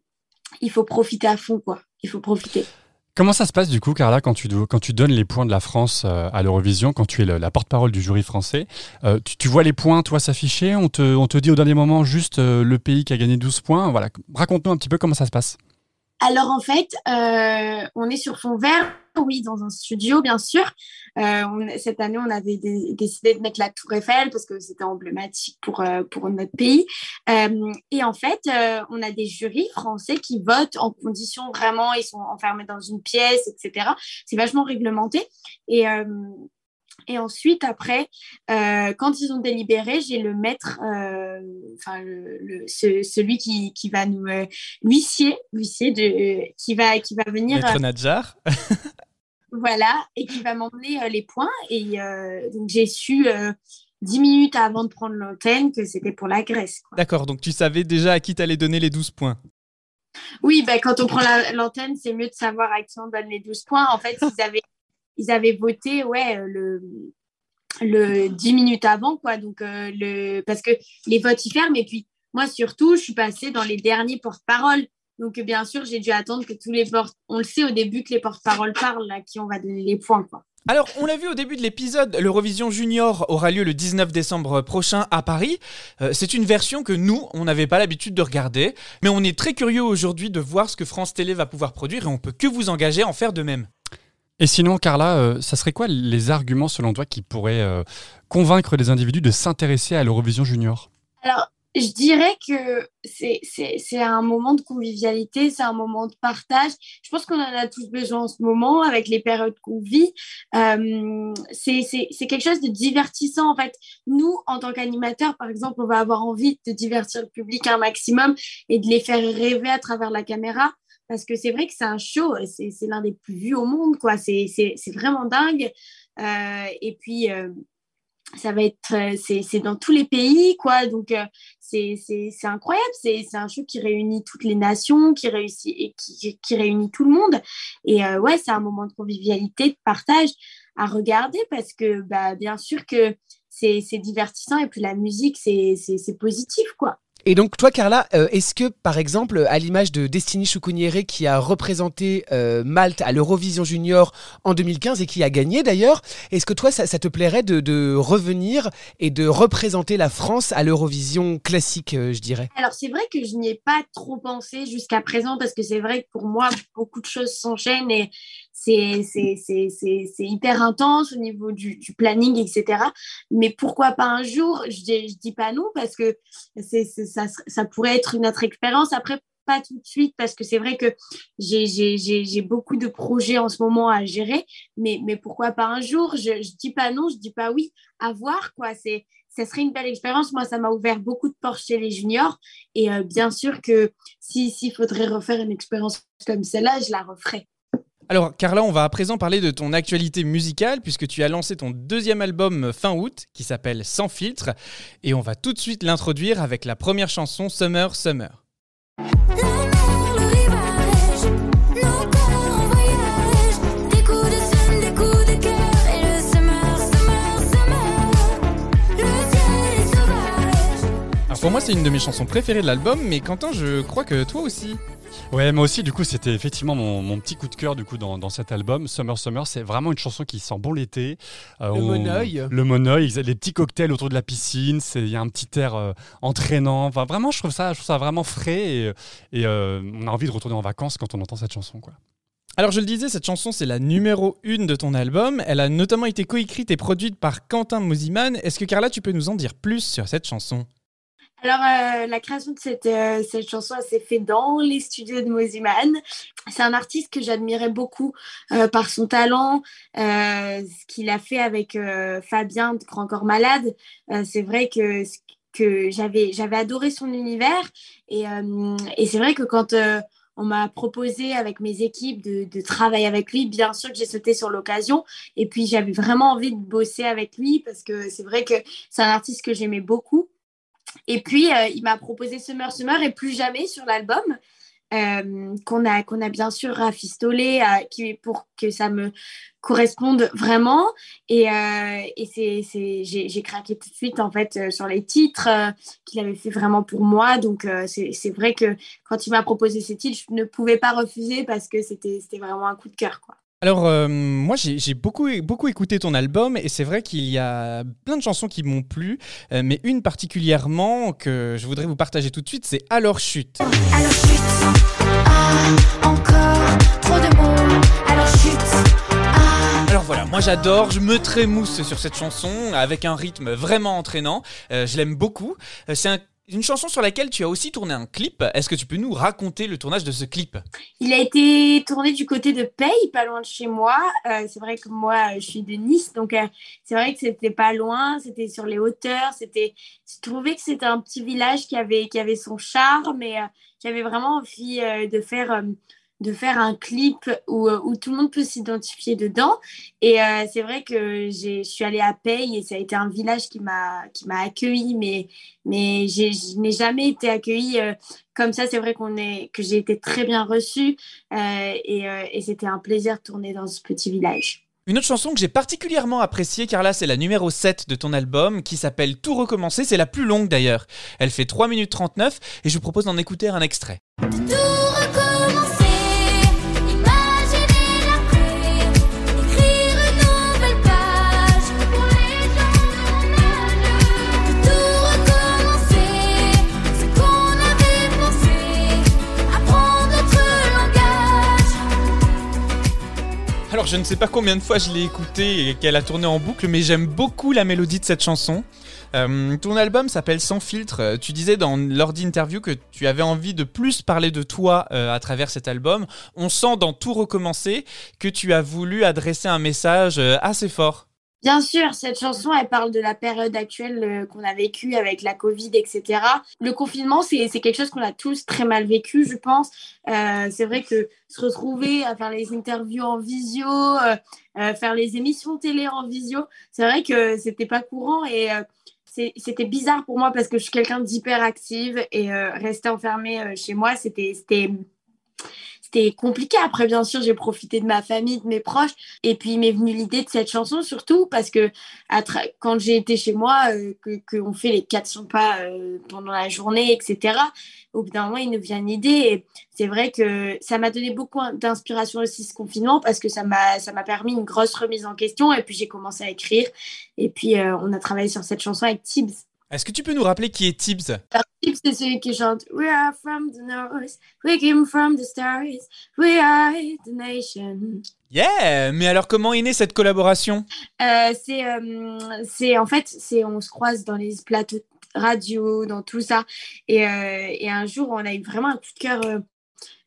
il faut profiter à fond, quoi. Il faut profiter. Comment ça se passe du coup, Carla, quand tu, quand tu donnes les points de la France euh, à l'Eurovision, quand tu es la porte-parole du jury français euh, tu, vois les points, toi, s'afficher? On te, on te dit au dernier moment juste euh, le pays qui a gagné 12 points. Voilà. Raconte-nous un petit peu comment ça se passe. Alors en fait, euh, on est sur fond vert, oui, dans un studio, bien sûr. Euh, cette année, on avait dé- décidé de mettre la Tour Eiffel parce que c'était emblématique pour, euh, pour notre pays. Et en fait, on a des jurys français qui votent en conditions vraiment, ils sont enfermés dans une pièce, etc. C'est vachement réglementé. Et ensuite, après, euh, quand ils ont délibéré, j'ai le maître, euh, enfin le, le- ce- celui qui, qui va nous euh, l'huissier, l'huissier de qui va qui va venir, Maître euh, Nadjar. voilà, et qui va m'emmener les points. Et donc j'ai su dix minutes avant de prendre l'antenne que c'était pour la Grèce. D'accord, donc tu savais déjà à qui t'allais donner les 12 points. Oui, ben, quand on prend la- l'antenne, c'est mieux de savoir à qui on donne les 12 points. En fait, ils avaient, ils avaient voté ouais, euh, le, le 10 minutes avant, quoi. Donc, euh, le, parce que les votes y ferment. Et puis, moi, surtout, je suis passée dans les derniers porte-parole. Donc, bien sûr, j'ai dû attendre que tous les porte On le sait au début que les porte-paroles parlent, à qui on va donner les points, quoi. Alors, on l'a vu au début de l'épisode, l'Eurovision Junior aura lieu le 19 décembre prochain à Paris. Euh, c'est une version que nous, on n'avait pas l'habitude de regarder, mais on est très curieux aujourd'hui de voir ce que France Télé va pouvoir produire et on peut que vous engager à en faire de même. Et sinon, Carla, euh, ça serait quoi les arguments selon toi qui pourraient euh, convaincre des individus de s'intéresser à l'Eurovision Junior? Alors, je dirais que c'est- un moment de convivialité, c'est un moment de partage. Je pense qu'on en a tous besoin en ce moment avec les périodes qu'on vit. Euh, c'est quelque chose de divertissant en fait. Nous, en tant qu'animateurs, par exemple, on va avoir envie de divertir le public un maximum et de les faire rêver à travers la caméra. Parce que c'est vrai que c'est un show, c'est l'un des plus vus au monde, quoi. C'est vraiment dingue. Euh, et puis, euh, ça va être, euh, c'est dans tous les pays, quoi. Donc, euh, c'est incroyable. C'est un show qui réunit toutes les nations, qui, réussit, et qui, qui réunit tout le monde. Et ouais, c'est un moment de convivialité, de partage à regarder parce que, bah, bien sûr que c'est divertissant et puis la musique, c'est positif, quoi. Et donc toi Carla, euh, est-ce que par exemple à l'image de Destiny Choukouniere qui a représenté euh, Malte à l'Eurovision Junior en 2015 et qui a gagné d'ailleurs, est-ce que toi ça, te plairait de, de revenir et de représenter la France à l'Eurovision classique, euh, je dirais? Alors, c'est vrai que je n'y ai pas trop pensé jusqu'à présent parce que c'est vrai que pour moi, beaucoup de choses s'enchaînent et c'est hyper intense au niveau du, planning, etc. Mais pourquoi pas un jour? Je je dis pas non parce que ça, ça pourrait être une autre expérience. Après, pas tout de suite parce que c'est vrai que j'ai- beaucoup de projets en ce moment à gérer. Mais, mais pourquoi pas un jour? Je je dis pas non, je dis pas oui. À voir, quoi. C'est ça serait une belle expérience. Moi, ça m'a ouvert beaucoup de portes chez les juniors. Et euh, bien sûr que si- s'il faudrait refaire une expérience comme celle-là, je la referai. Alors, Carla, on va à présent parler de ton actualité musicale, puisque tu as lancé ton deuxième album euh, fin août, qui s'appelle Sans filtre, et on va tout de suite l'introduire avec la première chanson Summer Summer. Alors pour moi, c'est une de mes chansons préférées de l'album, mais Quentin, je crois que toi aussi. Ouais, moi aussi, du coup, c'était effectivement mon, mon petit coup de cœur du coup dans, dans cet album. Summer Summer, c'est vraiment une chanson qui sent bon l'été. Euh, Le on- monoeil. Le monoeil, les petits cocktails autour de la piscine, c'est- il y a un petit air euh, entraînant. Enfin, vraiment, je trouve ça, je trouve ça vraiment frais et, et, euh, on a envie de retourner en vacances quand on entend cette chanson, quoi. Alors je le disais, cette chanson c'est la numéro 1 de ton album. Elle a notamment été coécrite et produite par Quentin Mosiman. Est-ce que Carla, tu peux nous en dire plus sur cette chanson? Alors, euh, la création de cette, euh, cette chanson, s'est faite dans les studios de Moziman. C'est un artiste que j'admirais beaucoup euh, par son talent, euh, ce qu'il a fait avec euh, Fabien de Grand Corps Malade. Euh, c'est vrai que, que j'avais, j'avais adoré son univers. Et, et c'est vrai que quand on m'a proposé avec mes équipes de, de travailler avec lui, bien sûr que j'ai sauté sur l'occasion. Et puis, j'avais vraiment envie de bosser avec lui parce que c'est vrai que c'est un artiste que j'aimais beaucoup. Et puis, euh, il m'a proposé Summer Summer et plus jamais sur l'album, euh, qu'on a, a bien sûr rafistolé euh, pour que ça me corresponde vraiment. Et, et j'ai, craqué tout de suite, en fait, sur les titres qu'il avait fait vraiment pour moi. Donc, c'est, c'est vrai que quand il m'a proposé ces titres, je ne pouvais pas refuser parce que c'était, c'était vraiment un coup de cœur, quoi. Alors euh, moi j'ai beaucoup, beaucoup écouté ton album et c'est vrai qu'il y a plein de chansons qui m'ont plu, euh, mais une particulièrement que je voudrais vous partager tout de suite, c'est Alors chute. Alors chute, ah, encore trop de mots. Alors chute, ah. Alors voilà, moi j'adore, je me trémousse sur cette chanson avec un rythme vraiment entraînant, Euh, je l'aime beaucoup. Euh, c'est un- une chanson sur laquelle tu as aussi tourné un clip. Est-ce que tu peux nous raconter le tournage de ce clip? Il a été tourné du côté de Paye, pas loin de chez moi. Euh, c'est vrai que moi, je suis de Nice, donc euh, c'est vrai que c'était pas loin, c'était sur les hauteurs. C'était, je trouvais que c'était un petit village qui avait, qui avait son charme, et euh, j'avais vraiment envie euh, de faire. De faire un clip où, euh, où tout le monde peut s'identifier dedans. Et euh, c'est vrai que j'ai- je suis allée à Paye et ça a été un village qui m'a qui m'a accueilli, mais, mais j'ai- je n'ai jamais été accueillie euh, comme ça. C'est vrai qu'on est, que j'ai été très bien reçue euh, et, euh, et c'était un plaisir de tourner dans ce petit village. Une autre chanson que j'ai particulièrement appréciée, Carla, c'est la numéro 7 de ton album, qui s'appelle Tout recommencer. C'est la plus longue d'ailleurs. Elle fait 3 minutes 39 et je vous propose d'en écouter un extrait. Tout je ne sais pas combien de fois je l'ai écoutée et qu'elle a tourné en boucle, mais j'aime beaucoup la mélodie de cette chanson. Euh, ton album s'appelle Sans filtre. Euh, Tu disais dans lors d'interview que tu avais envie de plus parler de toi euh, à travers cet album. On sent dans Tout recommencer que tu as voulu adresser un message assez fort. Bien sûr, cette chanson, elle parle de la période actuelle euh, qu'on a vécue avec la Covid, etc. Le confinement, c'est quelque chose qu'on a tous très mal vécu, je pense. Euh, c'est vrai que se retrouver à faire les interviews en visio, euh, faire les émissions télé en visio, c'est vrai que c'était pas courant et c'était bizarre pour moi parce que je suis quelqu'un d'hyper active et rester enfermée euh, chez moi, c'était c'était compliqué. Après, bien sûr, j'ai profité de ma famille, de mes proches. Et puis, il m'est venu l'idée de cette chanson, surtout parce que quand j'ai été chez moi, euh, que qu'on fait les 400 pas euh, pendant la journée, etc., au bout d'un moment, il nous vient une idée. C'est vrai que ça m'a donné beaucoup d'inspiration aussi, ce confinement, parce que ça m'a ça m'a permis une grosse remise en question. Et puis, j'ai commencé à écrire. Et puis, euh, on a travaillé sur cette chanson avec Tibbs. Est-ce que tu peux nous rappeler qui est Tibbs? Alors, Tibbs, c'est celui qui chante We are from the north, we came from the stars, we are the nation. Yeah Mais alors comment est née cette collaboration? Euh, c'est, euh, en fait, c'est on se croise dans les plateaux radio, dans tout ça, et, euh, et un jour on a eu vraiment un coup de cœur euh,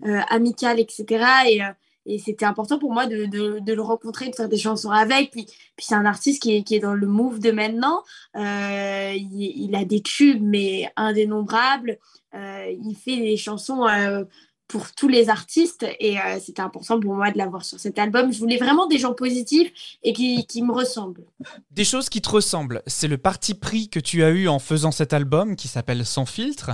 euh, amical, etc. Et, et c'était important pour moi de, de, le rencontrer, de faire des chansons avec. Puis, puis c'est un artiste qui est, qui est dans le move de maintenant. Euh, il, a des tubes, mais indénombrables. Euh, il fait des chansons euh, pour tous les artistes et c'était important pour moi de l'avoir sur cet album. Je voulais vraiment des gens positifs et qui, qui me ressemblent. Des choses qui te ressemblent, c'est le parti pris que tu as eu en faisant cet album qui s'appelle Sans filtre.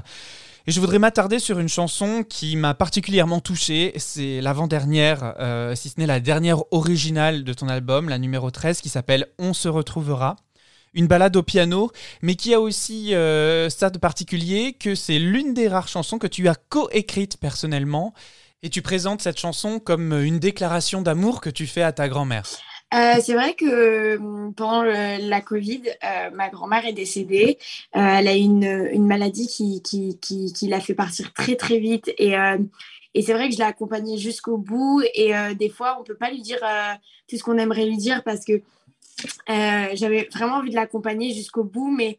Et je voudrais m'attarder sur une chanson qui m'a particulièrement touché. C'est l'avant-dernière, euh, si ce n'est la dernière originale de ton album, la numéro 13, qui s'appelle On se retrouvera. une balade au piano, mais qui a aussi euh, ça de particulier que c'est l'une des rares chansons que tu as coécrite personnellement. Et tu présentes cette chanson comme une déclaration d'amour que tu fais à ta grand-mère. Euh, c'est vrai que euh, pendant la Covid, euh, ma grand-mère est décédée. Euh, elle a eu une, maladie qui, qui, qui, qui l'a fait partir très très vite. Et, et c'est vrai que je l'ai accompagnée jusqu'au bout. Et des fois, on peut pas lui dire tout ce qu'on aimerait lui dire parce que j'avais vraiment envie de l'accompagner jusqu'au bout. Mais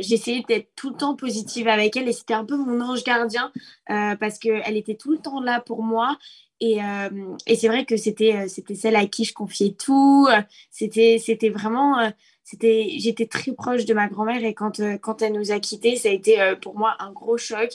j'essayais d'être tout le temps positive avec elle. Et c'était un peu mon ange gardien euh, parce qu'elle était tout le temps là pour moi. Et, euh, et c'est vrai que c'était euh, c'était celle à qui je confiais tout. Euh, C'était vraiment c'était j'étais très proche de ma grand-mère et quand quand elle nous a quittés, ça a été pour moi un gros choc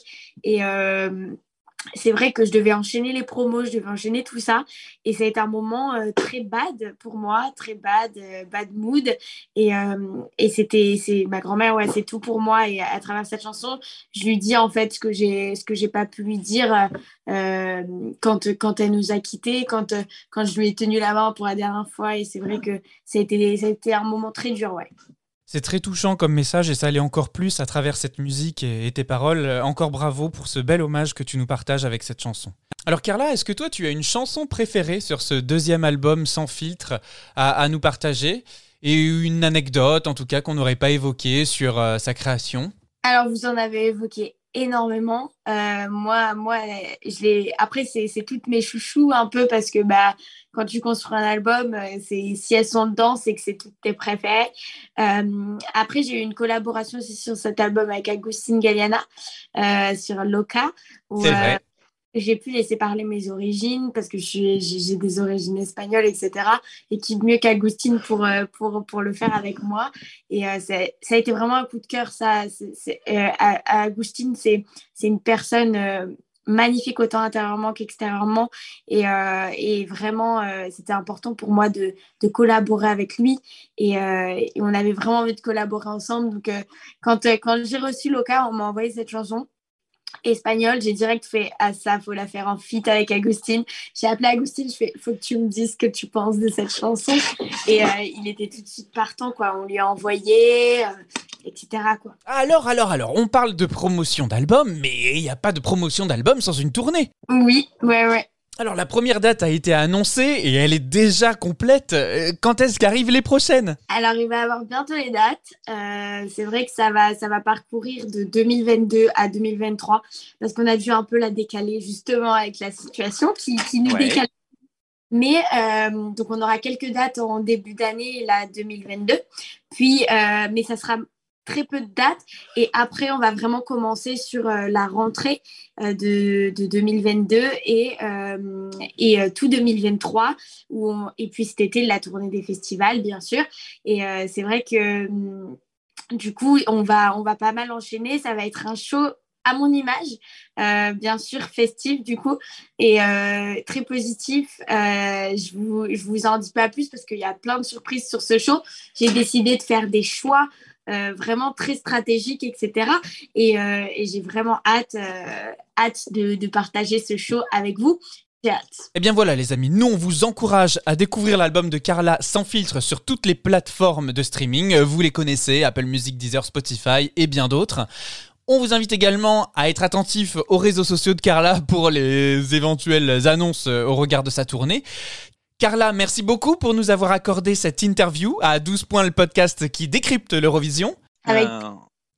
c'est vrai que je devais enchaîner les promos, je devais enchaîner tout ça. Et ça a été un moment euh, très bad pour moi, très bad, euh, bad mood. Et, euh, et c'était, c'est ma grand-mère, ouais, c'est tout pour moi. Et à, travers cette chanson, je lui dis en fait ce que j'ai, ce que pas pu lui dire quand, quand elle nous a quittés, quand, quand je lui ai tenu la main pour la dernière fois. Et c'est vrai que ça a été, ça a été un moment très dur, ouais. C'est très touchant comme message et ça allait encore plus à travers cette musique et, tes paroles. Euh, Encore bravo pour ce bel hommage que tu nous partages avec cette chanson. Alors Carla, est-ce que toi tu as une chanson préférée sur ce deuxième album sans filtre à, à nous partager et une anecdote en tout cas qu'on n'aurait pas évoquée sur euh, sa création? Alors, vous en avez évoqué énormément. Euh, moi, moi, je l'ai. Après, c'est c'est toutes mes chouchous un peu parce que bah, quand tu construis un album, euh, c'est si elles sont dedans, c'est que c'est toutes tes préférées. Euh, après, j'ai eu une collaboration aussi sur cet album avec Agustin Galliana euh, sur Loca. où, euh, vrai. J'ai pu laisser parler mes origines parce que j'ai des origines espagnoles, etc. Et qui mieux qu'Agustin pour, euh, pour, pour le faire avec moi. Et euh, ça a été vraiment un coup de cœur. Ça, C'est- c'est- euh, à- à Agustin, c'est une personne euh, magnifique autant intérieurement qu'extérieurement. Et, euh, et vraiment, euh, c'était important pour moi de, de collaborer avec lui. Et, euh, et on avait vraiment envie de collaborer ensemble. Donc, euh, quand, euh, quand j'ai reçu Loca, on m'a envoyé cette chanson espagnole, j'ai direct fait ah ça faut la faire en feat avec Agustin. J'ai appelé Agustin, je fais faut que tu me dises ce que tu penses de cette chanson et euh, il était tout de suite partant quoi, on lui a envoyé euh, etc quoi. Alors, alors, alors, on parle de promotion d'album, mais il n'y a pas de promotion d'album sans une tournée. Oui, ouais ouais. Alors la première date a été annoncée et elle est déjà complète. Euh, Quand est-ce qu'arrivent les prochaines? Alors il va y avoir bientôt les dates. Euh, c'est vrai que ça va ça va parcourir de 2022 à 2023 parce qu'on a dû un peu la décaler justement avec la situation qui, qui nous Ouais. décale. Mais euh, donc on aura quelques dates en début d'année là 2022. Puis euh, mais ça sera très peu de dates et après on va vraiment commencer sur euh, la rentrée euh, de, de 2022 et, euh, et tout 2023 où et puis cet été la tournée des festivals bien sûr et c'est vrai que hum, du coup on va on va pas mal enchaîner ça va être un show à mon image, bien sûr festif du coup et très positif. Je vous je vous en dis pas plus parce qu'il y a plein de surprises sur ce show. J'ai décidé de faire des choix euh, vraiment très stratégiques, etc. Et, euh, et j'ai vraiment hâte euh, hâte de, partager ce show avec vous. Hâte. Eh bien voilà les amis, nous on vous encourage à découvrir l'album de Carla sans filtre sur toutes les plateformes de streaming. Vous les connaissez, Apple Music, Deezer, Spotify et bien d'autres. On vous invite également à être attentif aux réseaux sociaux de Carla pour les éventuelles annonces au regard de sa tournée. Carla, merci beaucoup pour nous avoir accordé cette interview à 12 points le podcast qui décrypte l'Eurovision. Avec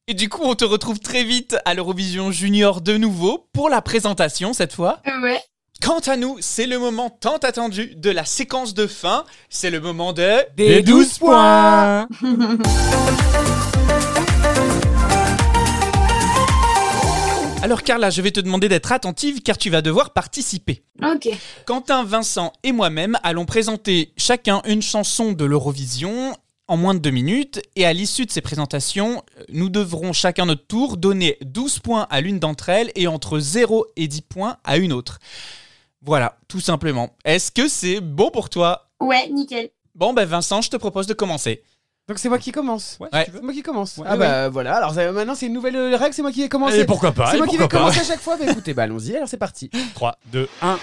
Et du coup, on te retrouve très vite à l'Eurovision Junior de nouveau pour la présentation cette fois. ouais. Quant à nous, c'est le moment tant attendu de la séquence de fin. C'est le moment de... Des 12 points Alors Carla, je vais te demander d'être attentive car tu vas devoir participer. Ok. Quentin, Vincent et moi-même allons présenter chacun une chanson de l'Eurovision en moins de deux minutes et à l'issue de ces présentations, nous devrons chacun notre tour donner 12 points à l'une d'entre elles et entre 0 et 10 points à une autre. Voilà, tout simplement. Est-ce que c'est bon pour toi? Ouais, nickel. Bon ben Vincent, je te propose de commencer. Donc c'est moi qui commence. Ouais. C'est moi qui commence. Ouais, ah bah voilà, alors maintenant c'est une nouvelle euh, règle, c'est moi qui vais commencer. Et pourquoi pas C'est et moi qui vais pourquoi pas commencer à chaque fois. Bah écoutez, bah allons-y, alors c'est parti. 3, 2, 1.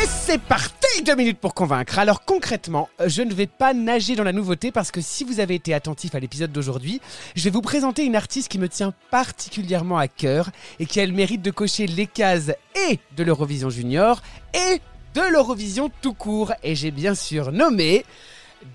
Et c'est parti Deux minutes pour convaincre. Alors concrètement, euh, je ne vais pas nager dans la nouveauté parce que si vous avez été attentif à l'épisode d'aujourd'hui, je vais vous présenter une artiste qui me tient particulièrement à cœur et qui a le mérite de cocher les cases et de l'Eurovision Junior et de l'Eurovision tout court. Et j'ai bien sûr nommé...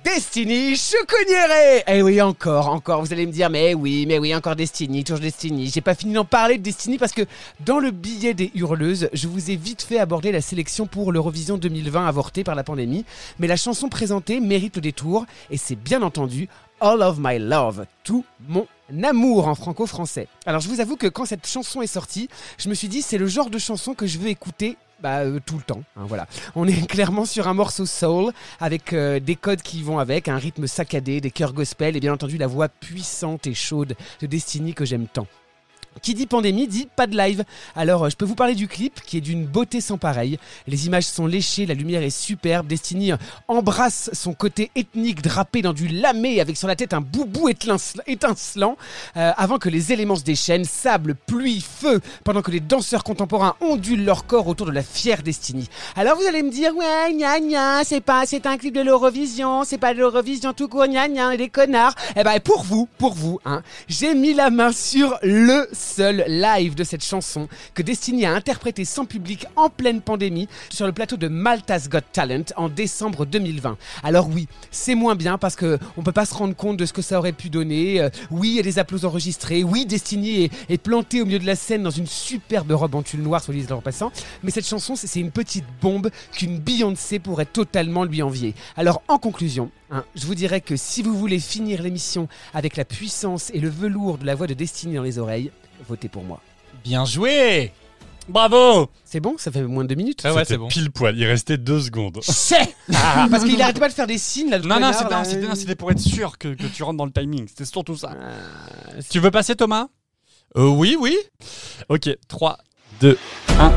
Destiny Choucouniere Eh oui, encore, encore. Vous allez me dire, mais oui, mais oui, encore Destiny, toujours Destiny. J'ai pas fini d'en parler de Destiny parce que dans le billet des hurleuses, je vous ai vite fait aborder la sélection pour l'Eurovision 2020 avortée par la pandémie. Mais la chanson présentée mérite le détour et c'est bien entendu All of My Love, tout mon amour en franco-français. Alors je vous avoue que quand cette chanson est sortie, je me suis dit c'est le genre de chanson que je veux écouter bah, euh, tout le temps. hein, voilà. On est clairement sur un morceau soul avec euh, des codes qui vont avec, un rythme saccadé, des chœurs gospel et bien entendu la voix puissante et chaude de Destiny que j'aime tant. Qui dit pandémie dit pas de live. Alors euh, je peux vous parler du clip qui est d'une beauté sans pareille. Les images sont léchées, la lumière est superbe. Destiny euh, embrasse son côté ethnique drapé dans du lamé avec sur la tête un boubou étince- étincelant euh, avant que les éléments se déchaînent, sable, pluie, feu, pendant que les danseurs contemporains ondulent leur corps autour de la fière Destiny. Alors vous allez me dire ouais gna gna c'est pas c'est un clip de l'Eurovision, c'est pas de l'Eurovision tout court gna gna les connards. Eh ben pour vous, pour vous hein, j'ai mis la main sur le seul live de cette chanson que Destiny a interprété sans public en pleine pandémie sur le plateau de Malta's Got Talent en décembre 2020. Alors oui, c'est moins bien parce que on peut pas se rendre compte de ce que ça aurait pu donner. Euh, oui, il y a des applaudissements enregistrés. Oui, Destiny est, est plantée au milieu de la scène dans une superbe robe en tulle noire, soit dit en passant. Mais cette chanson, c'est c'est une petite bombe qu'une Beyoncé pourrait totalement lui envier. Alors en conclusion, hein, je vous dirais que si vous voulez finir l'émission avec la puissance et le velours de la voix de Destiny dans les oreilles, votez pour moi. Bien joué Bravo C'est bon Ça fait moins de deux minutes Ah ouais, C'était c'est bon. Pile poil, il restait deux secondes. C'est Ah, Parce qu'il arrêtait pas de faire des signes là. le Non, non, connard, c'était- là. non, c'était non, c'était pour être sûr que, que tu rentres dans le timing. C'était surtout ça. Euh, Tu veux passer, Thomas? Euh, oui, oui. Ok, 3, 2, 1.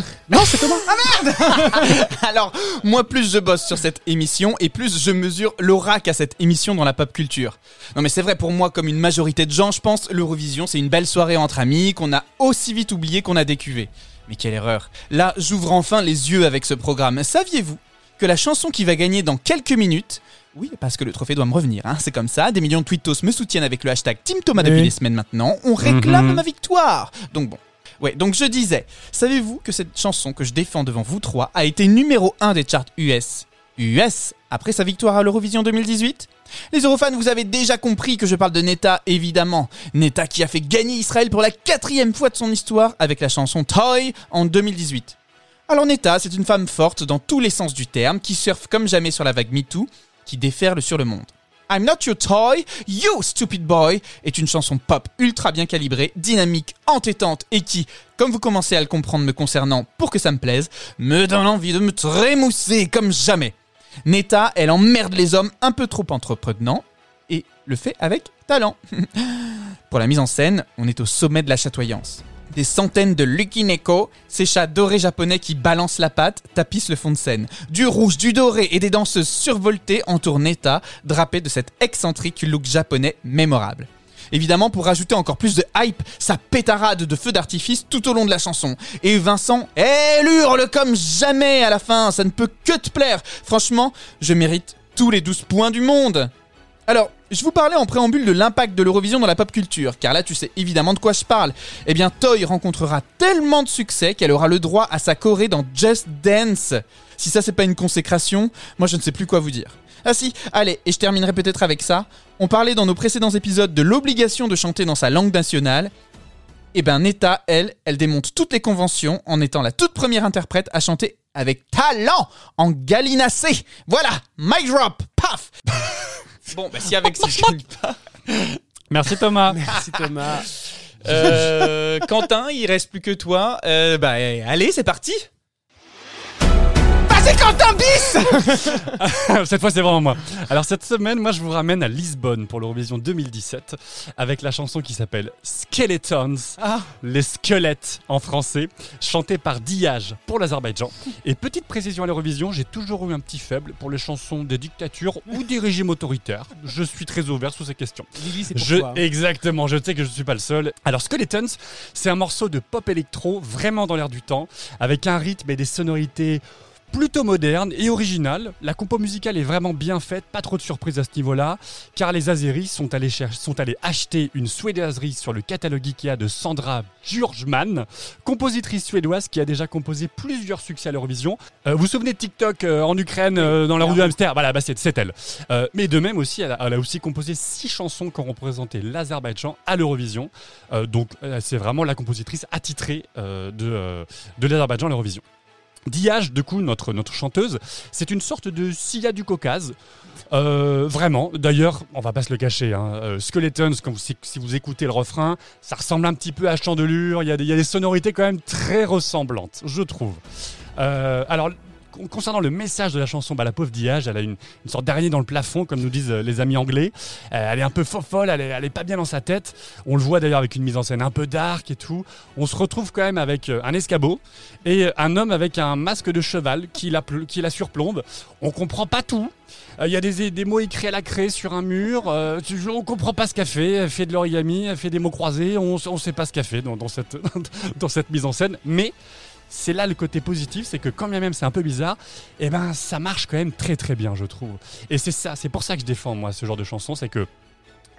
Ah, c'est Non, c'est Thomas. Alors, moi, plus je bosse sur cette émission et plus je mesure l'aura qu'a cette émission dans la pop culture. Non, mais c'est vrai pour moi, comme une majorité de gens, je pense l'Eurovision, c'est une belle soirée entre amis qu'on a aussi vite oublié qu'on a décuvé. Mais quelle erreur. Là, j'ouvre enfin les yeux avec ce programme. Saviez-vous que la chanson qui va gagner dans quelques minutes oui, parce que le trophée doit me revenir, hein, c'est comme ça. Des millions de tweetos me soutiennent avec le hashtag Team Thomas depuis Oui. des semaines maintenant. On réclame Mhm. ma victoire. Donc bon. Ouais, donc je disais, savez-vous que cette chanson que je défends devant vous trois a été numéro 1 des charts US US après sa victoire à l'Eurovision 2018 Les Eurofans, vous avez déjà compris que je parle de Neta, évidemment. Neta qui a fait gagner Israël pour la quatrième fois de son histoire avec la chanson Toy en 2018. Alors Neta, c'est une femme forte dans tous les sens du terme, qui surfe comme jamais sur la vague MeToo, qui déferle sur le monde. I'm not your toy, you stupid boy est une chanson pop ultra bien calibrée, dynamique, entêtante et qui, comme vous commencez à le comprendre me concernant pour que ça me plaise, me donne envie de me trémousser comme jamais. Neta, elle emmerde les hommes un peu trop entreprenants et le fait avec talent. Pour la mise en scène, on est au sommet de la chatoyance. Des centaines de Lucky Neko, ces chats dorés japonais qui balancent la patte, tapissent le fond de scène. Du rouge, du doré et des danseuses survoltées entourent Neta, drapée de cet excentrique look japonais mémorable. Évidemment, pour rajouter encore plus de hype, ça pétarade de feux d'artifice tout au long de la chanson. Et Vincent, elle hurle comme jamais à la fin, ça ne peut que te plaire. Franchement, je mérite tous les 12 points du monde. Alors, je vous parlais en préambule de l'impact de l'Eurovision dans la pop culture, car là tu sais évidemment de quoi je parle. Eh bien, Toy rencontrera tellement de succès qu'elle aura le droit à sa choré dans Just Dance. Si ça c'est pas une consécration, moi je ne sais plus quoi vous dire. Ah si, allez, et je terminerai peut-être avec ça. On parlait dans nos précédents épisodes de l'obligation de chanter dans sa langue nationale. Eh ben Neta, elle, elle démonte toutes les conventions en étant la toute première interprète à chanter avec talent en galinacé. Voilà, mic drop, paf Bon, bah si avec ça je gagne pas. Merci Thomas. Merci Thomas. Euh, Quentin, il reste plus que toi. Euh, bah allez, c'est parti Vas-y, Quentin, bis cette fois, c'est vraiment moi. Alors, cette semaine, moi, je vous ramène à Lisbonne pour l'Eurovision 2017 avec la chanson qui s'appelle Skeletons, Ah. les squelettes en français, chantée par Diage pour l'Azerbaïdjan. Et petite précision à l'Eurovision, j'ai toujours eu un petit faible pour les chansons des dictatures ou des régimes autoritaires. Je suis très ouvert sur ces questions. Lily, c'est pour Je, toi. hein. exactement, je sais que je suis pas le seul. Alors Skeletons, c'est un morceau de pop électro vraiment dans l'air du temps, avec un rythme et des sonorités plutôt modernes et originales. La compo musicale est vraiment bien faite, pas trop de surprises à ce niveau-là, car les Azeris sont allés, cher- sont allés acheter une suédoiserie sur le catalogue Ikea de Sandra Djurgman, compositrice suédoise qui a déjà composé plusieurs succès à l'Eurovision. Euh, vous vous souvenez de TikTok euh, en Ukraine, euh, dans la rue de Hamster Voilà, bah, c'est elle. Mais de même aussi, elle a, elle a aussi composé six chansons qui ont représenté l'Azerbaïdjan à l'Eurovision. Donc c'est vraiment la compositrice attitrée de, de l'Azerbaïdjan à l'Eurovision. Diage, du coup, notre, notre chanteuse, c'est une sorte de Sia du Caucase. Euh, vraiment. D'ailleurs, on va pas se le cacher. Hein. euh, Skeletons, quand vous- si, vous écoutez le refrain, ça ressemble un petit peu à Chandelure. Il y, a des- il y a des sonorités quand même très ressemblantes, je trouve. Euh, alors, concernant le message de la chanson, bah, la pauvre Diage, elle a une, sorte d'araignée dans le plafond, comme nous disent euh, les amis anglais. Euh, elle est un peu folle, elle est, elle est pas bien dans sa tête. On le voit d'ailleurs avec une mise en scène un peu dark et tout. On se retrouve quand même avec euh, un escabeau et un homme avec un masque de cheval qui la, surplombe. On comprend pas tout. Il y a des, mots écrits à la craie sur un mur. Euh, on comprend pas ce qu'elle fait. Elle fait de l'origami, elle fait des mots croisés. On, on sait pas ce qu'elle fait dans, dans cette, dans cette mise en scène. Mais c'est là le côté positif, c'est que quand bien même c'est un peu bizarre, eh ben ça marche quand même très très bien, je trouve. Et c'est ça, c'est pour ça que je défends moi ce genre de chanson, c'est que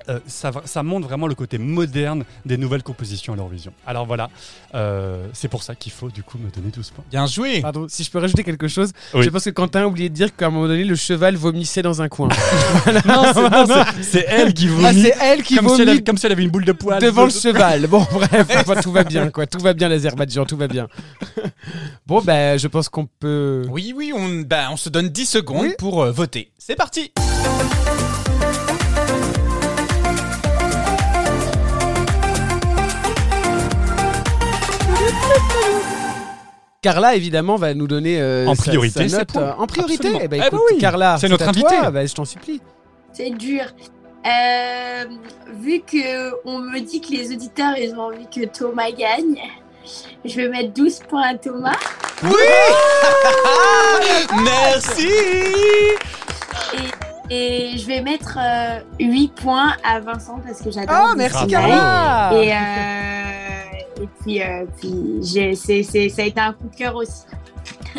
euh, ça, montre vraiment le côté moderne des nouvelles compositions à l'Eurovision. Alors voilà, euh, c'est pour ça qu'il faut du coup me donner 12 points. Bien joué Pardon, si je peux rajouter quelque chose, Oui. je pense que Quentin a oublié de dire qu'à un moment donné, le cheval vomissait dans un coin. non, c'est, elle qui vomit. Ah, c'est elle qui comme, si elle, vomit avait- comme si elle avait une boule de poil. devant le cheval. Bon, bref, enfin, tout va bien, quoi. Tout va bien, l'Azerbaïdjan, tout va bien. bon, ben, je pense qu'on peut. Oui, oui, on, bah, on se donne 10 secondes Oui. pour euh, voter. C'est parti Carla, évidemment, va nous donner. euh, En priorité, sa note, euh, En priorité. Eh ben, Eh ben écoute, oui, Carla, c'est notre invitée. Ben, je t'en supplie. C'est dur. Euh, vu que on me dit que les auditeurs ils ont envie que Thomas gagne, je vais mettre 12 points à Thomas. Merci Et je vais mettre euh, 8 points à Vincent parce que j'adore. Oh, merci. Carla Et, euh, et puis, euh, puis j'ai- c'est- c'est- ça a été un coup de cœur aussi.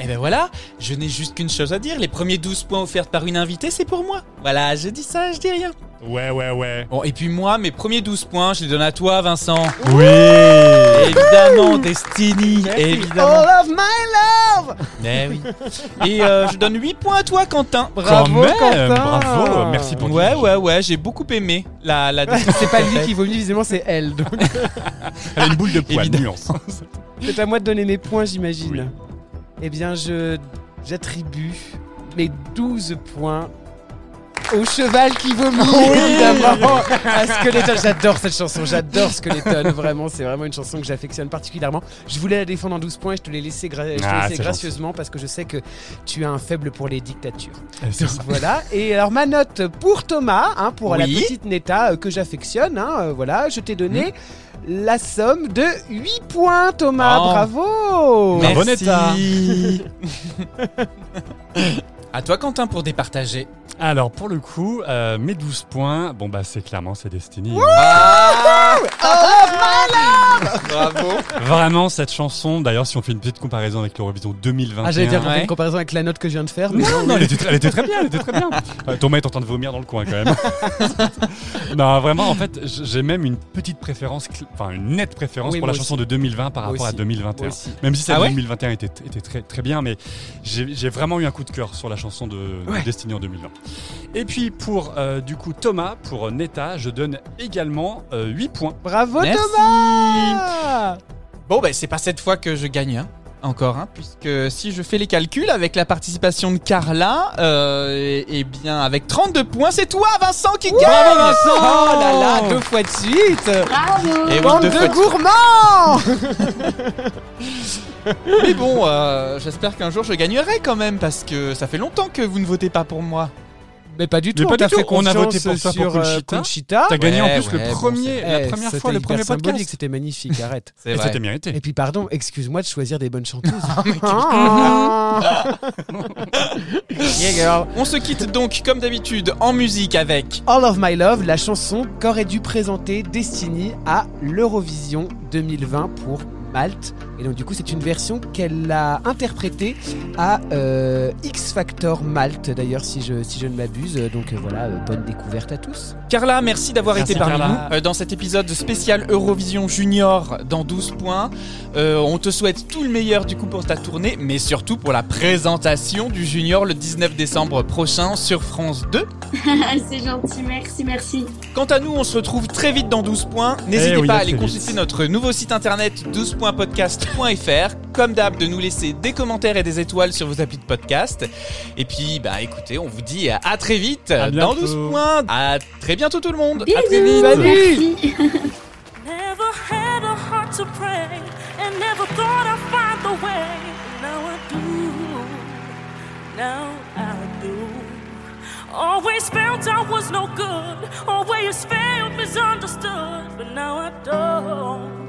Et ben voilà, je n'ai juste qu'une chose à dire. Les premiers 12 points offerts par une invitée, c'est pour moi. Voilà, je dis ça, je dis rien. Ouais, ouais, ouais. Bon, et puis moi, mes premiers 12 points, je les donne à toi, Vincent. Oui. Évidemment, Destiny, évidemment. All of my love Mais oui. Et euh, je donne 8 points à toi, Quentin. Bravo, même, Quentin bravo, merci pour Ouais, ouais, ouais, j'ai beaucoup aimé la, la C'est pas lui qui vomit, visiblement, c'est elle. Donc, Elle a une boule de poil, Évidemment. nuance. c'est à moi de donner mes points, j'imagine. Oui. Eh bien, je j'attribue mes 12 points au cheval qui vomit, évidemment. À Skeleton. J'adore cette chanson, j'adore Skeleton. Vraiment, c'est vraiment une chanson que j'affectionne particulièrement. Je voulais la défendre en 12 points et je te l'ai laissé, gra- Ah, gracieusement parce que je sais que tu as un faible pour les dictatures. Eh, Donc, voilà. Et alors ma note pour Thomas, hein, pour la Oui. petite Neta euh, que j'affectionne, hein, euh, voilà, je t'ai donné la somme de 8 points, Thomas. Oh. Bravo. Bravo, Merci. à toi, Quentin, pour départager. Alors, pour le coup, euh, mes 12 points, bon, bah, c'est clairement, c'est Destiny. Ah Bravo. Vraiment, cette chanson, d'ailleurs, si on fait une petite comparaison avec l'Eurovision 2021. Ah, j'allais dire Ouais. une comparaison avec la note que je viens de faire. Mais Non, non, elle était, très- elle était très bien, elle était très bien. Euh, Thomas est en train de vomir dans le coin quand même. non, vraiment, en fait, j'ai même une petite préférence, enfin une nette préférence Oui, pour la chanson de 2020 par Moi rapport à aussi. 2021. Moi aussi. Même si celle Ah de ouais 2021 était, était très, très bien, mais j'ai j'ai vraiment eu un coup de cœur sur la chanson de, de Ouais. Destiny en 2020. Et puis pour euh, du coup Thomas, pour Neta, je donne également euh, 8 points. Bravo Merci. Thomas Bon, bah, c'est pas cette fois que je gagne. hein. Encore, hein, puisque si je fais les calculs avec la participation de Carla, euh, eh bien avec 32 points, c'est toi Vincent qui gagne. Bravo Vincent Oh là là, deux fois de suite. Bravo. Et oui, Bande deux de- gourmands Mais bon, euh, j'espère qu'un jour je gagnerai quand même, parce que ça fait longtemps que vous ne votez pas pour moi. Mais pas du tout, Mais pas on tout, fait on a voté pour toi pour euh, Conchita. Conchita. T'as gagné en plus ouais, le bon, premier, la première fois, le premier podcast. C'était magnifique, arrête. C'était mérité. Et puis pardon, excuse-moi de choisir des bonnes chanteuses. girl. On se quitte donc comme d'habitude en musique avec All of My Love, la chanson qu'aurait dû présenter Destiny à l'Eurovision 2020 pour Malte. Et donc du coup c'est une version qu'elle a interprétée à euh, X Factor Malte d'ailleurs si je, si je ne m'abuse. Donc euh, voilà, euh, bonne découverte à tous. Carla, merci d'avoir été parmi Carla. nous euh, dans cet épisode spécial Eurovision Junior dans 12 points. Euh, on te souhaite tout le meilleur du coup pour ta tournée, mais surtout pour la présentation du Junior le 19 décembre prochain sur France 2. C'est gentil, merci, merci. Quant à nous, on se retrouve très vite dans 12 points. N'hésitez Eh oui, pas à à aller consulter vite. notre nouveau site internet 12pointspodcast.fr. Comme d'hab, de nous laisser des commentaires et des étoiles sur vos applis de podcast. Et puis, bah écoutez, on vous dit à très vite À dans bientôt. 12 points. À très bientôt tout le monde. Bisous, À très vite. merci. Never had a heart to pray and never thought I'd find the way. Now I do. Now I do. Always felt I was no good. Always felt misunderstood. But now I don't.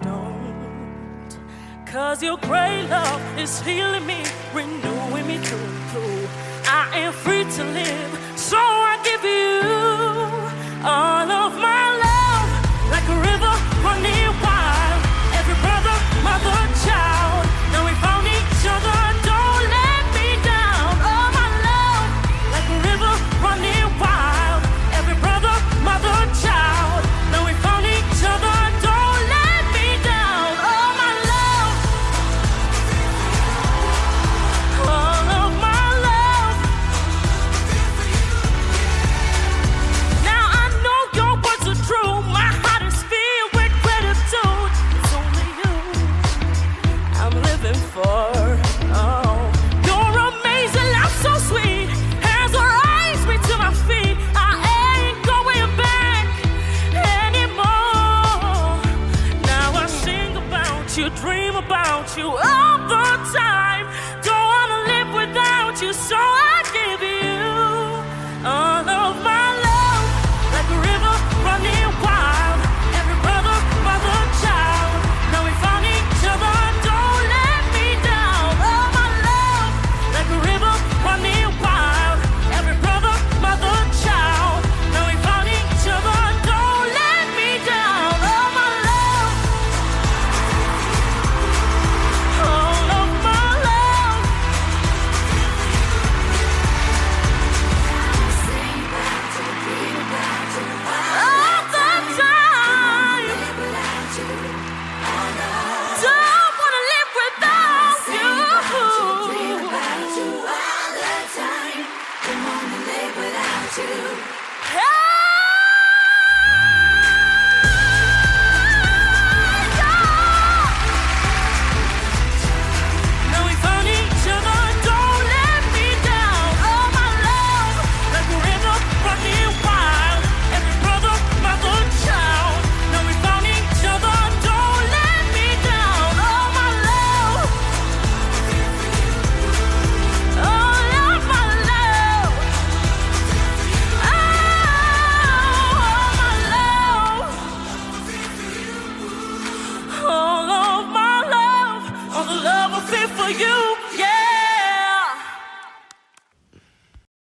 don't. Cause your great love is healing me, renewing me to and through. I am free to live, so I give you all of my life.